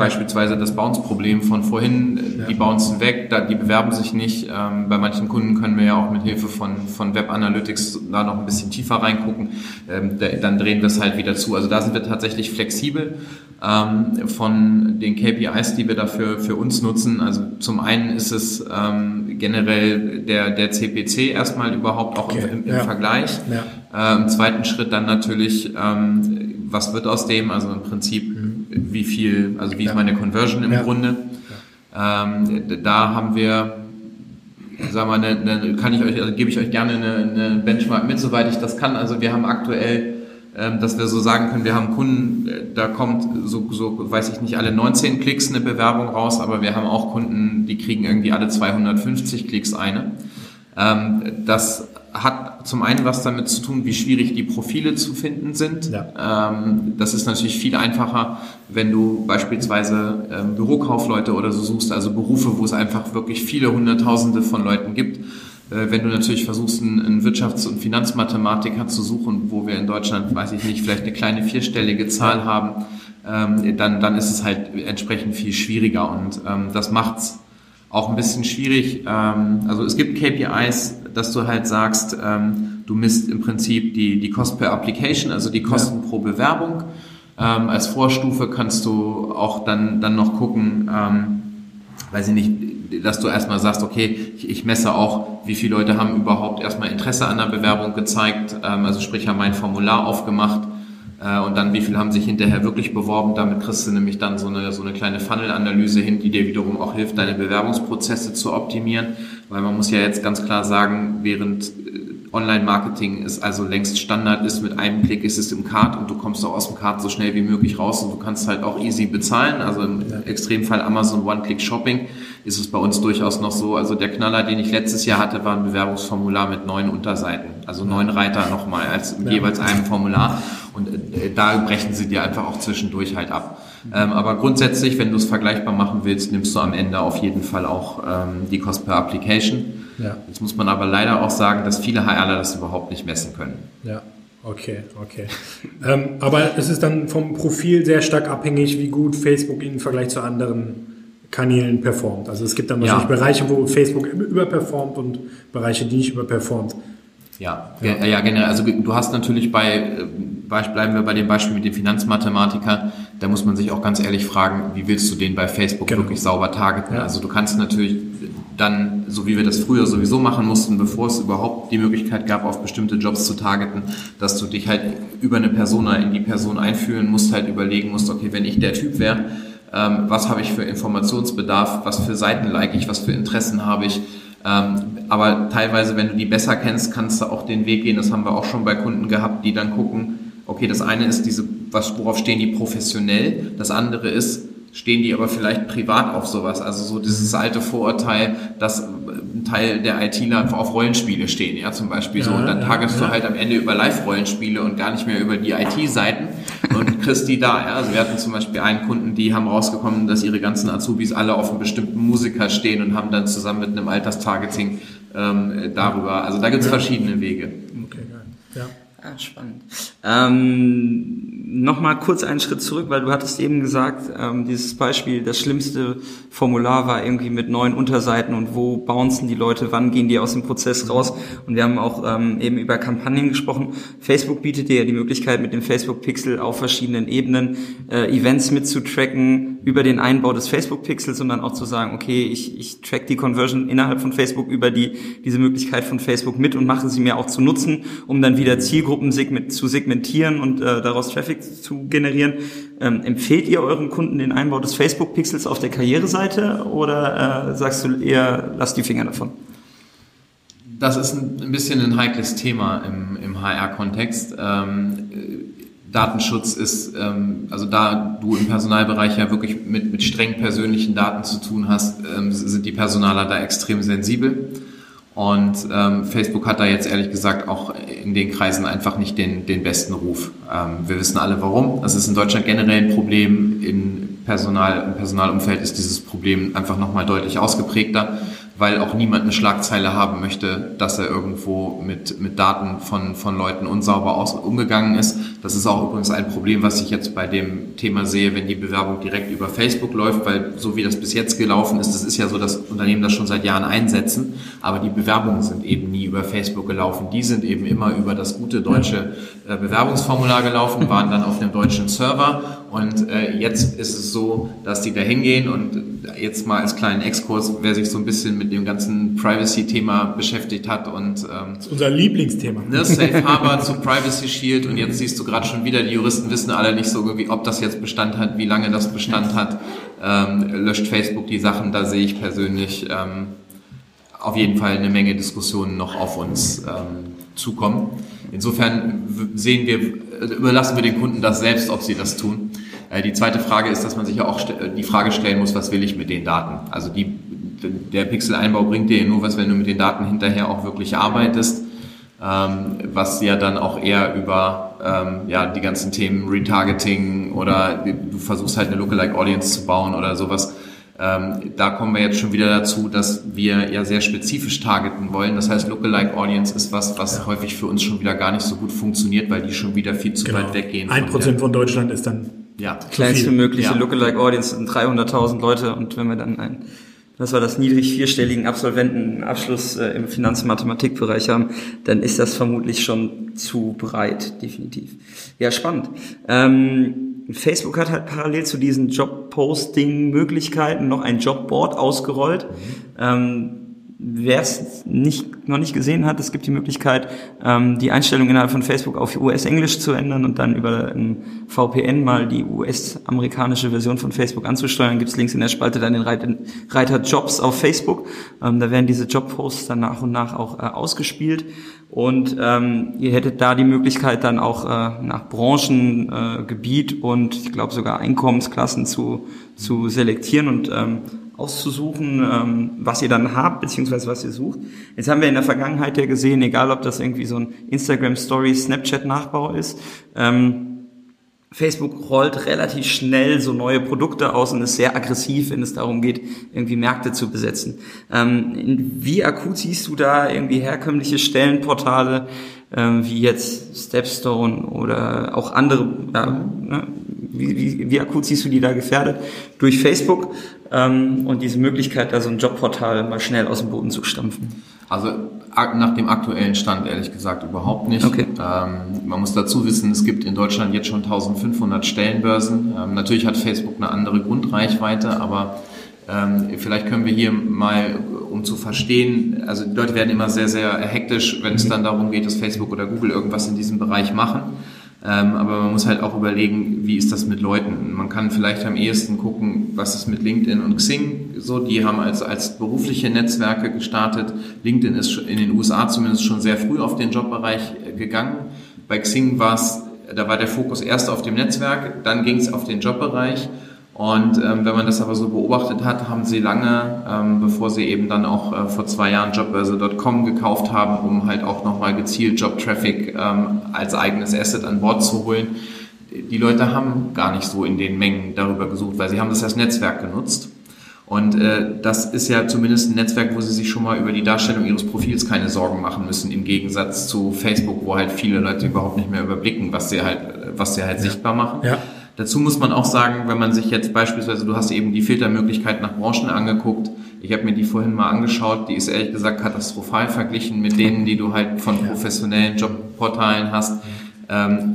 Beispielsweise das Bounce-Problem von vorhin, die bouncen weg, die bewerben sich nicht. Ähm, bei manchen Kunden können wir ja auch mit Hilfe von, von Web Analytics da noch ein bisschen tiefer reingucken. Ähm, da, dann drehen wir es halt wieder zu. Also da sind wir tatsächlich flexibel ähm, von den KPIs, die wir dafür für uns nutzen. Also zum einen ist es generell der, der CPC erstmal überhaupt auch okay. im, im ja. Vergleich. Ja. Im zweiten Schritt dann natürlich, was wird aus dem? Also im Prinzip mhm wie viel, also wie ist meine Conversion im ja. Grunde. Ähm, da haben wir, sagen wir, eine, eine, kann ich euch, also gebe ich euch gerne eine, eine Benchmark mit, soweit ich das kann. Also wir haben aktuell ähm, dass wir so sagen können, wir haben Kunden, äh, da kommt so, so, weiß ich nicht, alle 19 Klicks eine Bewerbung raus, aber wir haben auch Kunden, die kriegen irgendwie alle 250 Klicks eine. Ähm, das hat zum einen was damit zu tun, wie schwierig die Profile zu finden sind. Ja. Ähm, das ist natürlich viel einfacher, wenn du beispielsweise ähm, Bürokaufleute oder so suchst, also Berufe, wo es einfach wirklich viele Hunderttausende von Leuten gibt. Äh, wenn du natürlich versuchst, einen Wirtschafts- und Finanzmathematiker zu suchen, wo wir in Deutschland, weiß ich nicht, vielleicht eine kleine vierstellige Zahl haben, ähm, dann, dann ist es halt entsprechend viel schwieriger und das macht's auch ein bisschen schwierig. also es gibt KPIs, dass du halt sagst, ähm, du misst im Prinzip die, die Cost per Application, also die Kosten ja. pro Bewerbung. Ähm, als Vorstufe kannst du auch dann, dann noch gucken, ähm, weiß ich nicht, dass du erstmal sagst, okay, ich, ich messe auch, wie viele Leute haben überhaupt erstmal Interesse an der Bewerbung gezeigt, ähm, also sprich haben mein Formular aufgemacht äh, und dann wie viele haben sich hinterher wirklich beworben. Damit kriegst du nämlich dann so eine, so eine kleine Funnel-Analyse hin, die dir wiederum auch hilft, deine Bewerbungsprozesse zu optimieren. Weil man muss ja jetzt ganz klar sagen, während äh, Online-Marketing ist also längst Standard ist, mit einem Klick ist es im Card und du kommst auch aus dem Card so schnell wie möglich raus und du kannst halt auch easy bezahlen. Also im Extremfall Amazon One-Click-Shopping ist es bei uns durchaus noch so. Also der Knaller, den ich letztes Jahr hatte, war ein Bewerbungsformular mit neun Unterseiten. Also neun Reiter nochmal als ja. jeweils einem Formular. Und äh, da brechen sie dir einfach auch zwischendurch halt ab. Ähm, aber grundsätzlich, wenn du es vergleichbar machen willst, nimmst du am Ende auf jeden Fall auch ähm, die Cost per Application. Ja. Jetzt muss man aber leider auch sagen, dass viele HRler das überhaupt nicht messen können. Ja. Okay, okay. ähm, aber es ist dann vom Profil sehr stark abhängig, wie gut Facebook im Vergleich zu anderen Kanälen performt. Also es gibt dann wahrscheinlich ja. Bereiche, wo Facebook überperformt und Bereiche, die nicht überperformt. Ja, ja, ja generell. Also du hast natürlich bei, äh, bleiben wir bei dem Beispiel mit dem Finanzmathematiker, da muss man sich auch ganz ehrlich fragen, wie willst du den bei Facebook genau. wirklich sauber targeten? Ja. Also du kannst natürlich dann, so wie wir das früher sowieso machen mussten, bevor es überhaupt die Möglichkeit gab, auf bestimmte Jobs zu targeten, dass du dich halt über eine Persona in die Person einführen musst, halt überlegen musst, okay, wenn ich der Typ wäre, ähm, was habe ich für Informationsbedarf, was für Seiten like ich, was für Interessen habe ich. Ähm, aber teilweise, wenn du die besser kennst, kannst du auch den Weg gehen. Das haben wir auch schon bei Kunden gehabt, die dann gucken, okay, das eine ist diese, was, worauf stehen die professionell, das andere ist, stehen die aber vielleicht privat auf sowas. Also so dieses alte Vorurteil, dass ein Teil der ITler auf Rollenspiele stehen, ja, zum Beispiel so. Und dann tagest ja. du halt am Ende über Live-Rollenspiele und gar nicht mehr über die IT-Seiten und kriegst die da, ja. Also wir hatten zum Beispiel einen Kunden, die haben rausgekommen, dass ihre ganzen Azubis alle auf einem bestimmten Musiker stehen und haben dann zusammen mit einem Alterstargeting ähm, darüber. Also da gibt's verschiedene Wege. Okay, geil. Ja. Ah, spannend. Ähm, Nochmal kurz einen Schritt zurück, weil du hattest eben gesagt, ähm, dieses Beispiel, das schlimmste Formular war irgendwie mit neun Unterseiten und wo bouncen die Leute, wann gehen die aus dem Prozess raus. Und wir haben auch ähm, eben über Kampagnen gesprochen. Facebook bietet dir ja die Möglichkeit, mit dem Facebook Pixel auf verschiedenen Ebenen äh, Events mitzutracken, über den Einbau des Facebook Pixels und dann auch zu sagen, okay, ich, ich track die Conversion innerhalb von Facebook über die, diese Möglichkeit von Facebook mit und mache sie mir auch zu nutzen, um dann wieder Zielgruppen segment, zu segmentieren und äh, daraus Traffic zu generieren. Ähm, empfehlt ihr euren Kunden den Einbau des Facebook Pixels auf der Karriereseite oder äh, sagst du eher, lass die Finger davon? Das ist ein, bisschen ein heikles Thema im, im HR-Kontext. Ähm, Datenschutz ist, ähm, also da du im Personalbereich ja wirklich mit, mit streng persönlichen Daten zu tun hast, ähm, sind die Personaler da extrem sensibel. Und ähm, Facebook hat da jetzt ehrlich gesagt auch in den Kreisen einfach nicht den, den besten Ruf. Ähm, wir wissen alle warum. Das ist in Deutschland generell ein Problem. In Personal, Im Personalumfeld ist dieses Problem einfach nochmal deutlich ausgeprägter weil auch niemand eine Schlagzeile haben möchte, dass er irgendwo mit, mit Daten von, von Leuten unsauber aus, umgegangen ist. Das ist auch übrigens ein Problem, was ich jetzt bei dem Thema sehe, wenn die Bewerbung direkt über Facebook läuft, weil so wie das bis jetzt gelaufen ist, das ist ja so, dass Unternehmen das schon seit Jahren einsetzen, aber die Bewerbungen sind eben nie über Facebook gelaufen. Die sind eben immer über das gute deutsche äh, Bewerbungsformular gelaufen, waren dann auf einem deutschen Server und äh, jetzt ist es so, dass die da hingehen und jetzt mal als kleinen Exkurs, wer sich so ein bisschen mit dem ganzen Privacy-Thema beschäftigt hat und ähm, das ist unser Lieblingsthema. Ne, Safe Harbor zu Privacy Shield und jetzt siehst du gerade schon wieder, die Juristen wissen alle nicht so irgendwie, ob das jetzt Bestand hat, wie lange das Bestand hat. Ähm, löscht Facebook die Sachen, da sehe ich persönlich ähm, auf jeden Fall eine Menge Diskussionen noch auf uns ähm, zukommen. Insofern sehen wir, äh, überlassen wir den Kunden das selbst, ob sie das tun. Äh, die zweite Frage ist, dass man sich ja auch die Frage stellen muss, was will ich mit den Daten? Also die, der Pixel-Einbau bringt dir nur was, wenn du mit den Daten hinterher auch wirklich arbeitest, ähm, was ja dann auch eher über ähm, ja, die ganzen Themen Retargeting oder du versuchst halt eine Lookalike Audience zu bauen oder sowas. Ähm, da kommen wir jetzt schon wieder dazu, dass wir ja sehr spezifisch targeten wollen. Das heißt, Lookalike Audience ist was, was ja. häufig für uns schon wieder gar nicht so gut funktioniert, weil die schon wieder viel zu genau. weit weggehen. Ein Prozent von Deutschland ist dann ja, kleinste mögliche ja. Lookalike Audience sind 300.000 Leute und wenn wir dann ein, das war das niedrig vierstelligen Absolventenabschluss äh, im Finanzmathematikbereich haben, dann ist das vermutlich schon zu breit, definitiv. Ja, spannend. Ähm, Facebook hat halt parallel zu diesen Job-Posting-Möglichkeiten noch ein Jobboard ausgerollt. Mhm. Ähm, Wer es nicht, noch nicht gesehen hat, es gibt die Möglichkeit, ähm, die Einstellung innerhalb von Facebook auf US-Englisch zu ändern und dann über ein VPN mal die US-amerikanische Version von Facebook anzusteuern. Gibt es links in der Spalte dann den Reiter Jobs auf Facebook. Ähm, da werden diese Jobposts dann nach und nach auch äh, ausgespielt. Und ähm, ihr hättet da die Möglichkeit dann auch äh, nach Branchen, äh, Gebiet und ich glaube sogar Einkommensklassen zu, zu selektieren und ähm, auszusuchen, ähm, was ihr dann habt, beziehungsweise was ihr sucht. Jetzt haben wir in der Vergangenheit ja gesehen, egal ob das irgendwie so ein Instagram Story, Snapchat Nachbau ist, ähm, Facebook rollt relativ schnell so neue Produkte aus und ist sehr aggressiv, wenn es darum geht, irgendwie Märkte zu besetzen. Ähm, wie akut siehst du da irgendwie herkömmliche Stellenportale, ähm, wie jetzt Stepstone oder auch andere, ja, ne? Wie, wie, wie akut siehst du die da gefährdet durch Facebook? ähm, und diese Möglichkeit, da so ein Jobportal mal schnell aus dem Boden zu stampfen. Also nach dem aktuellen Stand ehrlich gesagt überhaupt nicht. Okay. Ähm, man muss dazu wissen, es gibt in Deutschland jetzt schon 1500 Stellenbörsen. Ähm, natürlich hat Facebook eine andere Grundreichweite, aber ähm, vielleicht können wir hier mal, um zu verstehen, also die Leute werden immer sehr, sehr hektisch, wenn es dann darum geht, dass Facebook oder Google irgendwas in diesem Bereich machen. Ähm, aber man muss halt auch überlegen, wie ist das mit Leuten. Man kann vielleicht am ehesten gucken, was ist mit LinkedIn und Xing so. Die haben als, als berufliche Netzwerke gestartet. LinkedIn ist in den USA zumindest schon sehr früh auf den Jobbereich äh, gegangen. Bei Xing war es, da war der Fokus erst auf dem Netzwerk, dann ging es auf den Jobbereich. Und ähm, wenn man das aber so beobachtet hat, haben sie lange, ähm, bevor sie eben dann auch äh, vor zwei Jahren Jobbörse.com gekauft haben, um halt auch nochmal gezielt Job-Traffic ähm, als eigenes Asset an Bord zu holen, die Leute haben gar nicht so in den Mengen darüber gesucht, weil sie haben das als Netzwerk genutzt. Und äh, das ist ja zumindest ein Netzwerk, wo sie sich schon mal über die Darstellung ihres Profils keine Sorgen machen müssen, im Gegensatz zu Facebook, wo halt viele Leute überhaupt nicht mehr überblicken, was sie halt, was sie halt ja. sichtbar machen. Ja. Dazu muss man auch sagen, wenn man sich jetzt beispielsweise, du hast eben die Filtermöglichkeit nach Branchen angeguckt, ich habe mir die vorhin mal angeschaut, die ist ehrlich gesagt katastrophal verglichen mit denen, die du halt von professionellen Jobportalen hast. Ähm,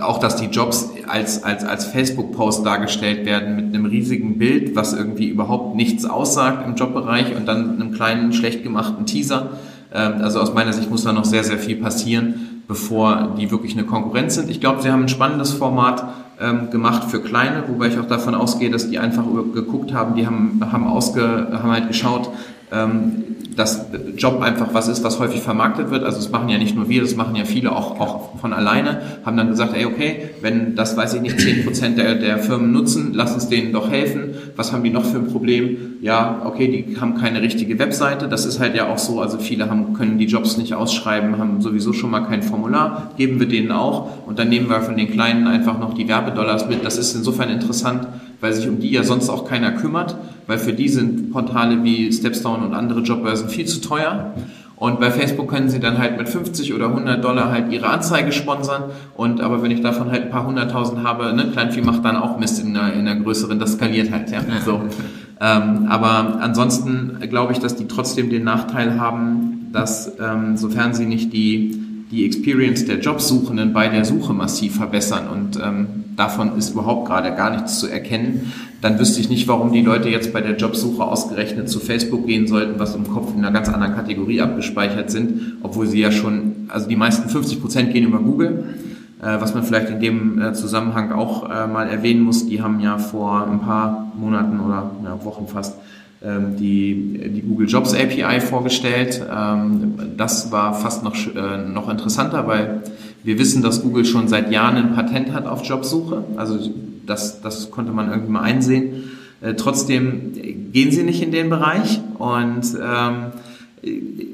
auch, dass die Jobs als, als, als Facebook-Post dargestellt werden mit einem riesigen Bild, was irgendwie überhaupt nichts aussagt im Jobbereich und dann einem kleinen, schlecht gemachten Teaser. Ähm, also aus meiner Sicht muss da noch sehr, sehr viel passieren, bevor die wirklich eine Konkurrenz sind. Ich glaube, sie haben ein spannendes Format ähm, gemacht für Kleine, wobei ich auch davon ausgehe, dass die einfach geguckt haben, die haben, haben, ausge, haben halt geschaut, ähm, dass Job einfach was ist, was häufig vermarktet wird. Also das machen ja nicht nur wir, das machen ja viele auch, auch von alleine. Haben dann gesagt, ey, okay, wenn das, weiß ich nicht, zehn Prozent der, der Firmen nutzen, lass uns denen doch helfen. Was haben die noch für ein Problem? Ja, okay, die haben keine richtige Webseite. Das ist halt ja auch so. Also viele haben, können die Jobs nicht ausschreiben, haben sowieso schon mal kein Formular. Geben wir denen auch. Und dann nehmen wir von den Kleinen einfach noch die Werbedollars mit. Das ist insofern interessant, weil sich um die ja sonst auch keiner kümmert, weil für die sind Portale wie Stepstone und andere Jobbörsen viel zu teuer. Und bei Facebook können sie dann halt mit 50 oder 100 Dollar halt ihre Anzeige sponsern. Und aber wenn ich davon halt ein paar hunderttausend habe, ne, Kleinvieh macht dann auch Mist in einer, in einer größeren, das skaliert halt, ja. So. Ähm, aber ansonsten glaube ich, dass die trotzdem den Nachteil haben, dass ähm, sofern sie nicht die die Experience der Jobsuchenden bei der Suche massiv verbessern und ähm, davon ist überhaupt gerade gar nichts zu erkennen, dann wüsste ich nicht, warum die Leute jetzt bei der Jobsuche ausgerechnet zu Facebook gehen sollten, was im Kopf in einer ganz anderen Kategorie abgespeichert sind, obwohl sie ja schon, also die meisten 50 Prozent gehen über Google. Äh, was man vielleicht in dem äh, Zusammenhang auch äh, mal erwähnen muss, die haben ja vor ein paar Monaten oder ja, Wochen fast die, die Google Jobs API vorgestellt. Ähm, das war fast noch, äh, noch interessanter, weil wir wissen, dass Google schon seit Jahren ein Patent hat auf Jobsuche. Also das, das konnte man irgendwie mal einsehen. Äh, trotzdem gehen sie nicht in den Bereich und ähm,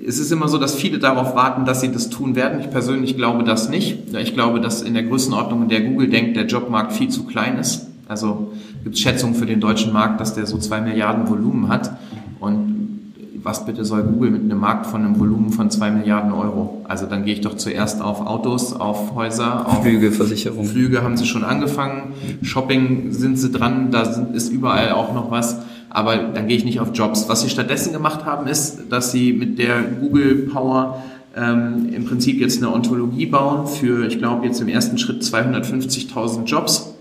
es ist immer so, dass viele darauf warten, dass sie das tun werden. Ich persönlich glaube das nicht. Ich glaube, dass in der Größenordnung, in der Google denkt, der Jobmarkt viel zu klein ist. Also gibt es Schätzungen für den deutschen Markt, dass der so zwei Milliarden Volumen hat. Und was bitte soll Google mit einem Markt von einem Volumen von zwei Milliarden Euro? Also dann gehe ich doch zuerst auf Autos, auf Häuser, auf Flüge, Versicherung. Flüge haben sie schon angefangen. Shopping sind sie dran, da ist überall auch noch was. Aber dann gehe ich nicht auf Jobs. Was sie stattdessen gemacht haben, ist, dass sie mit der Google Power ähm, im Prinzip jetzt eine Ontologie bauen für, ich glaube, jetzt im ersten Schritt 250.000 Jobs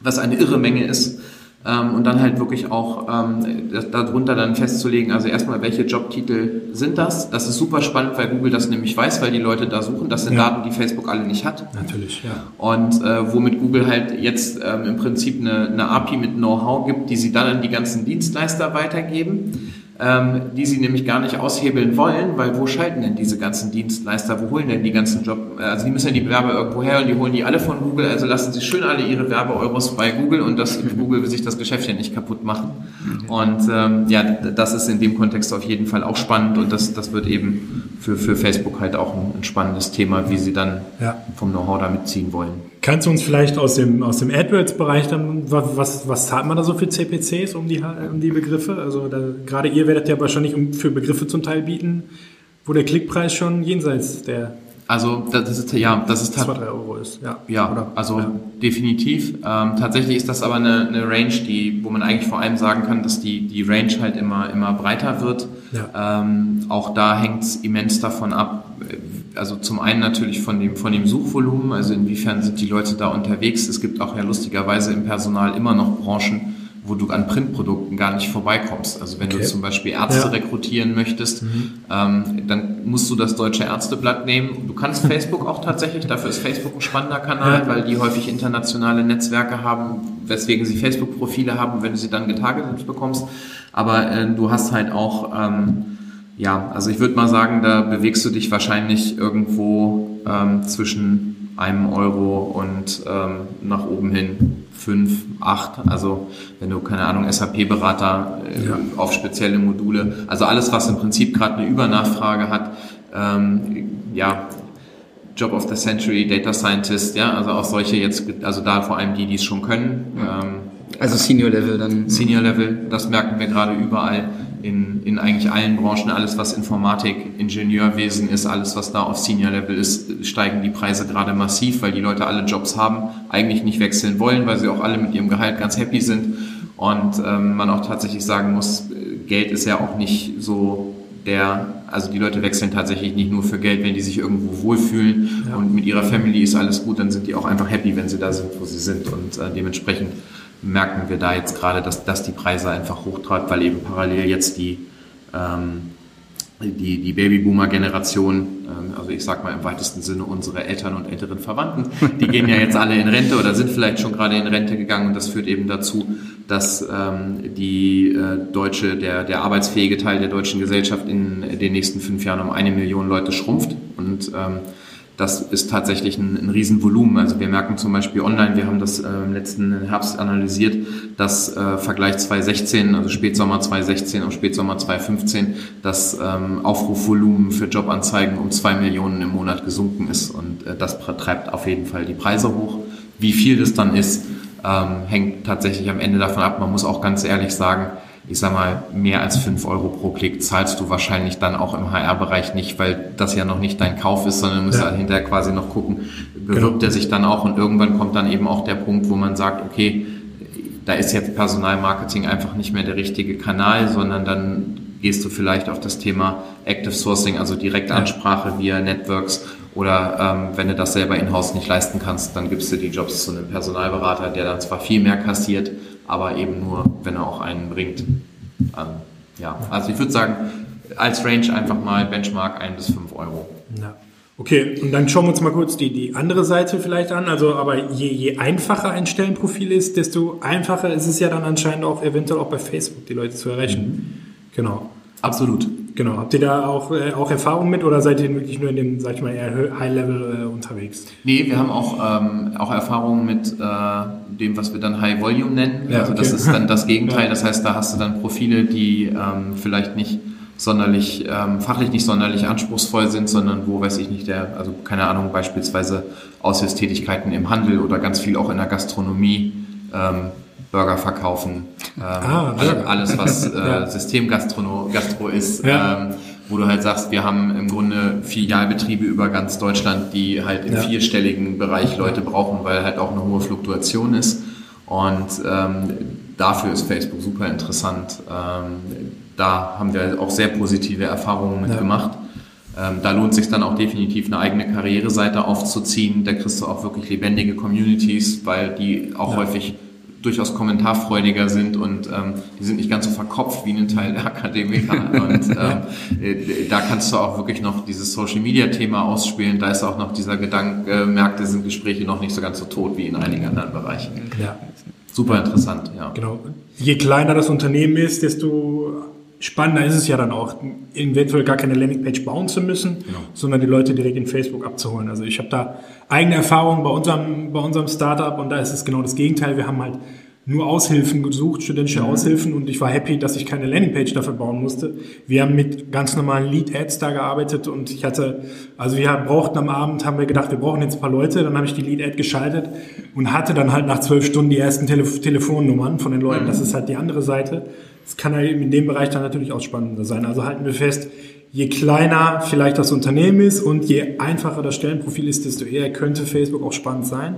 was eine irre Menge ist. Ähm, und dann halt wirklich auch ähm, darunter dann festzulegen, also erstmal, welche Jobtitel sind das? Das ist super spannend, weil Google das nämlich weiß, weil die Leute da suchen. Das sind ja. Daten, die Facebook alle nicht hat. Natürlich, ja. Und äh, womit Google halt jetzt ähm, im Prinzip eine, eine API mit Know-how gibt, die sie dann an die ganzen Dienstleister weitergeben ähm, die sie nämlich gar nicht aushebeln wollen, weil wo schalten denn diese ganzen Dienstleister, wo holen denn die ganzen Job, also die müssen ja die Bewerber irgendwo her und die holen die alle von Google, also lassen sie schön alle ihre Werbeeuros bei Google und dass Google sich das Geschäft ja nicht kaputt machen. Und ähm, ja, das ist in dem Kontext auf jeden Fall auch spannend und das, das wird eben für, für Facebook halt auch ein, ein spannendes Thema, wie sie dann ja. vom Know-how da mitziehen wollen. Kannst du uns vielleicht aus dem, aus dem AdWords-Bereich dann, was, was zahlt man da so für CPCs um die, um die Begriffe? Also da, gerade ihr werdet ja wahrscheinlich für Begriffe zum Teil bieten, wo der Klickpreis schon jenseits der Also das ist ja, das ist zwei, drei Euro ist, ja. Ja, Oder, also ja. definitiv. Ähm, tatsächlich ist das aber eine, eine Range, die, wo man eigentlich vor allem sagen kann, dass die die Range halt immer immer breiter wird. Ja. Ähm, auch da hängt es immens davon ab. Also zum einen natürlich von dem von dem Suchvolumen, also inwiefern sind die Leute da unterwegs. Es gibt auch ja lustigerweise im Personal immer noch Branchen, wo du an Printprodukten gar nicht vorbeikommst. Also wenn okay. du zum Beispiel Ärzte ja. rekrutieren möchtest, mhm. ähm, dann musst du das Deutsche Ärzteblatt nehmen. Du kannst Facebook auch tatsächlich, dafür ist Facebook ein spannender Kanal, ja. weil die häufig internationale Netzwerke haben, weswegen sie Facebook-Profile haben, wenn du sie dann getargetet bekommst. Aber äh, du hast halt auch, ähm, ja, also ich würde mal sagen, da bewegst du dich wahrscheinlich irgendwo ähm, zwischen einem Euro und ähm, nach oben hin fünf, acht. Also wenn du, keine Ahnung, SAP-Berater äh, ja. auf spezielle Module, also alles, was im Prinzip gerade eine Übernachfrage hat, ähm, ja, Job of the Century, Data Scientist, ja, also auch solche jetzt, also da vor allem die, die es schon können. Ähm, also Senior Level dann. Senior Level, das merken wir gerade überall in, in eigentlich allen Branchen, alles was Informatik, Ingenieurwesen ist, alles was da auf Senior Level ist, steigen die Preise gerade massiv, weil die Leute alle Jobs haben, eigentlich nicht wechseln wollen, weil sie auch alle mit ihrem Gehalt ganz happy sind. Und ähm, man auch tatsächlich sagen muss, Geld ist ja auch nicht so der, also die Leute wechseln tatsächlich nicht nur für Geld, wenn die sich irgendwo wohlfühlen ja. und mit ihrer Family ist alles gut, dann sind die auch einfach happy, wenn sie da sind, wo sie sind. Und äh, dementsprechend merken wir da jetzt gerade, dass, dass die Preise einfach hochtreibt, weil eben parallel jetzt die, ähm, die, die Babyboomer-Generation, ähm, also ich sag mal im weitesten Sinne unsere Eltern und älteren Verwandten, die gehen ja jetzt alle in Rente oder sind vielleicht schon gerade in Rente gegangen und das führt eben dazu, dass ähm, die äh, deutsche, der, der arbeitsfähige Teil der deutschen Gesellschaft in den nächsten fünf Jahren um eine Million Leute schrumpft und ähm, das ist tatsächlich ein, ein Riesenvolumen. Also wir merken zum Beispiel online, wir haben das äh, im letzten Herbst analysiert, dass äh, Vergleich 2016, also Spätsommer 2016 und Spätsommer 2015, das ähm, Aufrufvolumen für Jobanzeigen um zwei Millionen im Monat gesunken ist. Und äh, das treibt auf jeden Fall die Preise hoch. Wie viel das dann ist, ähm, hängt tatsächlich am Ende davon ab. Man muss auch ganz ehrlich sagen, ich sag mal, mehr als fünf Euro pro Klick zahlst du wahrscheinlich dann auch im HR-Bereich nicht, weil das ja noch nicht dein Kauf ist, sondern du musst ja. halt hinterher quasi noch gucken, bewirbt genau. er sich dann auch und irgendwann kommt dann eben auch der Punkt, wo man sagt, okay, da ist jetzt Personalmarketing einfach nicht mehr der richtige Kanal, sondern dann gehst du vielleicht auf das Thema Active Sourcing, also Direktansprache via Networks oder ähm, wenn du das selber in-house nicht leisten kannst, dann gibst du die Jobs zu einem Personalberater, der dann zwar viel mehr kassiert, aber eben nur, wenn er auch einen bringt. Ähm, ja, also ich würde sagen, als Range einfach mal Benchmark ein bis fünf Euro. Ja. Okay, und dann schauen wir uns mal kurz die, die andere Seite vielleicht an. Also, aber je, je einfacher ein Stellenprofil ist, desto einfacher ist es ja dann anscheinend auch eventuell auch bei Facebook die Leute zu erreichen. Mhm. Genau. Absolut. Genau. Habt ihr da auch, äh, auch Erfahrung mit oder seid ihr wirklich nur in dem, sag ich mal, eher High-Level äh, unterwegs? Nee, wir haben auch, ähm, auch Erfahrungen mit äh, dem, was wir dann High Volume nennen. Ja, also okay. das ist dann das Gegenteil. Das heißt, da hast du dann Profile, die ähm, vielleicht nicht sonderlich, ähm, fachlich nicht sonderlich anspruchsvoll sind, sondern wo, weiß ich nicht, der, also keine Ahnung, beispielsweise Aushilfstätigkeiten im Handel oder ganz viel auch in der Gastronomie, ähm, Burger verkaufen, ähm, ah, alles was äh, ja. Systemgastro Gastro ist, ja. ähm, wo du halt sagst, wir haben im Grunde Filialbetriebe über ganz Deutschland, die halt im ja. vierstelligen Bereich Leute brauchen, weil halt auch eine hohe Fluktuation ist. Und ähm, dafür ist Facebook super interessant. Ähm, da haben wir auch sehr positive Erfahrungen mit gemacht. Ähm, da lohnt sich dann auch definitiv eine eigene Karriereseite aufzuziehen. Da kriegst du auch wirklich lebendige Communities, weil die auch häufig durchaus kommentarfreudiger sind und ähm, die sind nicht ganz so verkopft wie ein Teil der Akademiker. und ähm, äh, da kannst du auch wirklich noch dieses Social Media Thema ausspielen. Da ist auch noch dieser Gedanke, äh, Märkte sind Gespräche noch nicht so ganz so tot wie in einigen anderen Bereichen. Ja. Super interessant, ja. Genau. Je kleiner das Unternehmen ist, desto spannender ist es ja dann auch, eventuell gar keine Landingpage bauen zu müssen, genau. sondern die Leute direkt in Facebook abzuholen. Also ich habe da eigene Erfahrungen bei unserem, bei unserem Startup und da ist es genau das Gegenteil. Wir haben halt nur Aushilfen gesucht, studentische mhm. Aushilfen und ich war happy, dass ich keine Landingpage dafür bauen musste. Wir haben mit ganz normalen Lead-Ads da gearbeitet und ich hatte, also wir brauchten am Abend, haben wir gedacht, wir brauchen jetzt ein paar Leute, dann habe ich die Lead-Ad geschaltet und hatte dann halt nach zwölf Stunden die ersten Telef Telefonnummern von den Leuten. Das mhm. ist halt die andere Seite. Das kann halt in dem Bereich dann natürlich auch spannender sein. Also halten wir fest, je kleiner vielleicht das Unternehmen ist und je einfacher das Stellenprofil ist, desto eher könnte Facebook auch spannend sein.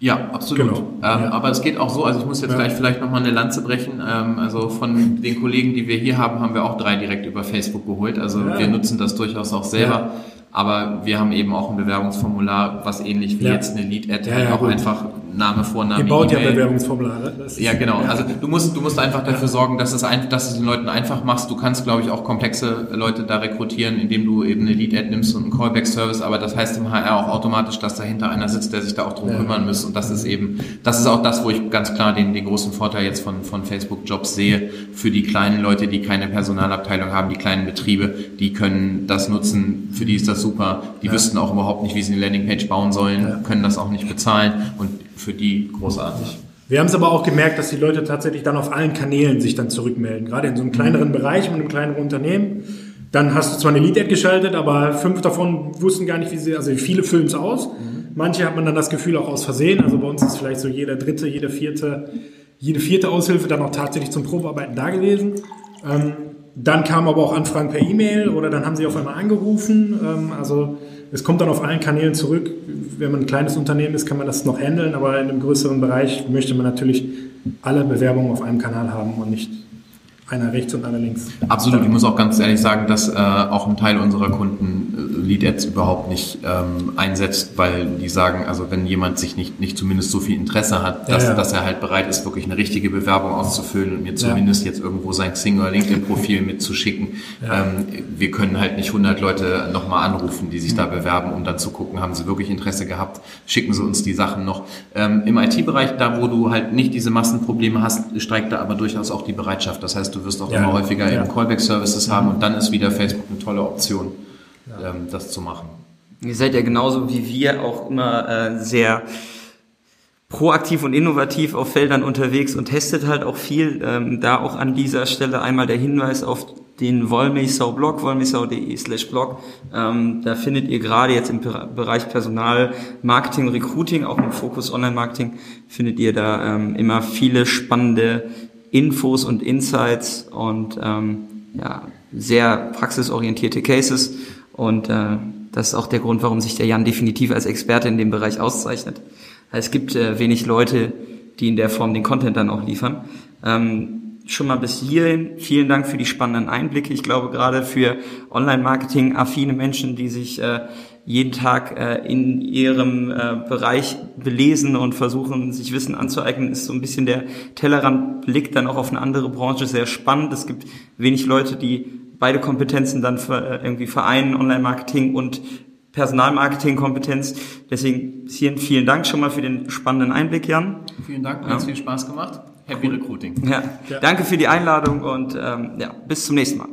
Ja, absolut. Genau. Ähm, Ja. Aber es geht auch so, also ich muss jetzt Ja. gleich vielleicht nochmal eine Lanze brechen. Ähm, also von den Kollegen, die wir hier haben, haben wir auch drei direkt über Facebook geholt. Also Ja. wir nutzen das durchaus auch selber. Aber wir haben eben auch ein Bewerbungsformular, was ähnlich wie jetzt eine Lead-Ad halt auch gut. einfach Name, Vorname, Ihr baut ja E-Mail. Bewerbungsformulare. Ja, genau. Also du musst, du musst einfach dafür sorgen, dass es, ein, dass es den Leuten einfach machst. Du kannst, glaube ich, auch komplexe Leute da rekrutieren, indem du eben eine Lead-Ad nimmst und einen Callback-Service. Aber das heißt im HR auch automatisch, dass dahinter einer sitzt, der sich da auch drum Ja. kümmern muss. Und das ist eben, das ist auch das, wo ich ganz klar den, den großen Vorteil jetzt von, von Facebook-Jobs sehe. Für die kleinen Leute, die keine Personalabteilung haben, die kleinen Betriebe, die können das nutzen. Für die ist das super. Die wüssten auch überhaupt nicht, wie sie eine Landingpage bauen sollen, Ja. können das auch nicht bezahlen. Und für die großartig. Wir haben es aber auch gemerkt, dass die Leute tatsächlich dann auf allen Kanälen sich dann zurückmelden. Gerade in so einem kleineren Bereich mit einem kleineren Unternehmen. Dann hast du zwar eine Lead-Ad geschaltet, aber fünf davon wussten gar nicht, wie sie, also viele füllen es aus. Manche hat man dann das Gefühl auch aus Versehen. Also bei uns ist vielleicht so jeder dritte, jede vierte, jede vierte Aushilfe dann auch tatsächlich zum Probearbeiten da gewesen. Ähm, dann kamen aber auch Anfragen per E-Mail oder dann haben sie auf einmal angerufen. Ähm, also es kommt dann auf allen Kanälen zurück. Wenn man ein kleines Unternehmen ist, kann man das noch handeln, aber in einem größeren Bereich möchte man natürlich alle Bewerbungen auf einem Kanal haben und nicht einer rechts und einer links. Absolut. Ich muss auch ganz ehrlich sagen, dass äh, auch ein Teil unserer Kunden äh, Lead-Ads überhaupt nicht ähm, einsetzt, weil die sagen, also wenn jemand sich nicht, nicht zumindest so viel Interesse hat, dass, Ja, ja. dass er halt bereit ist, wirklich eine richtige Bewerbung auszufüllen und mir zumindest jetzt irgendwo sein Xing oder LinkedIn-Profil mitzuschicken. Ähm, wir können halt nicht 100 Leute nochmal anrufen, die sich da bewerben, um dann zu gucken, haben sie wirklich Interesse gehabt, schicken sie uns die Sachen noch. Ähm, Im IT-Bereich, da wo du halt nicht diese Massenprobleme hast, steigt da aber durchaus auch die Bereitschaft. Das heißt, du wirst auch Ja. immer häufiger Ja. eben Callback-Services haben und dann ist wieder Facebook eine tolle Option, ähm, das zu machen. Ihr seid ja genauso wie wir auch immer äh, sehr proaktiv und innovativ auf Feldern unterwegs und testet halt auch viel. Ähm, da auch an dieser Stelle einmal der Hinweis auf den Wollmilchsau-Blog, wollmilchsau.de slash Blog. Ähm, da findet ihr gerade jetzt im Be- Bereich Personal, Marketing, Recruiting, auch mit Fokus Online-Marketing, findet ihr da ähm, immer viele spannende Infos und Insights und ähm, ja, sehr praxisorientierte Cases. Und äh, das ist auch der Grund, warum sich der Jan definitiv als Experte in dem Bereich auszeichnet. Es gibt äh, wenig Leute, die in der Form den Content dann auch liefern. Ähm, schon mal bis hierhin. Vielen Dank für die spannenden Einblicke. Ich glaube, gerade für Online-Marketing affine Menschen, die sich äh, jeden Tag äh, in ihrem äh, Bereich belesen und versuchen, sich Wissen anzueignen, ist so ein bisschen der Tellerrandblick dann auch auf eine andere Branche sehr spannend. Es gibt wenig Leute, die beide Kompetenzen dann ver- äh, irgendwie vereinen, Online-Marketing und Personalmarketing-Kompetenz. Deswegen bis hierhin vielen Dank schon mal für den spannenden Einblick, Jan. Vielen Dank, mir hat's viel Spaß gemacht. Happy Recruiting. Ja. Danke für die Einladung und ähm, ja, bis zum nächsten Mal.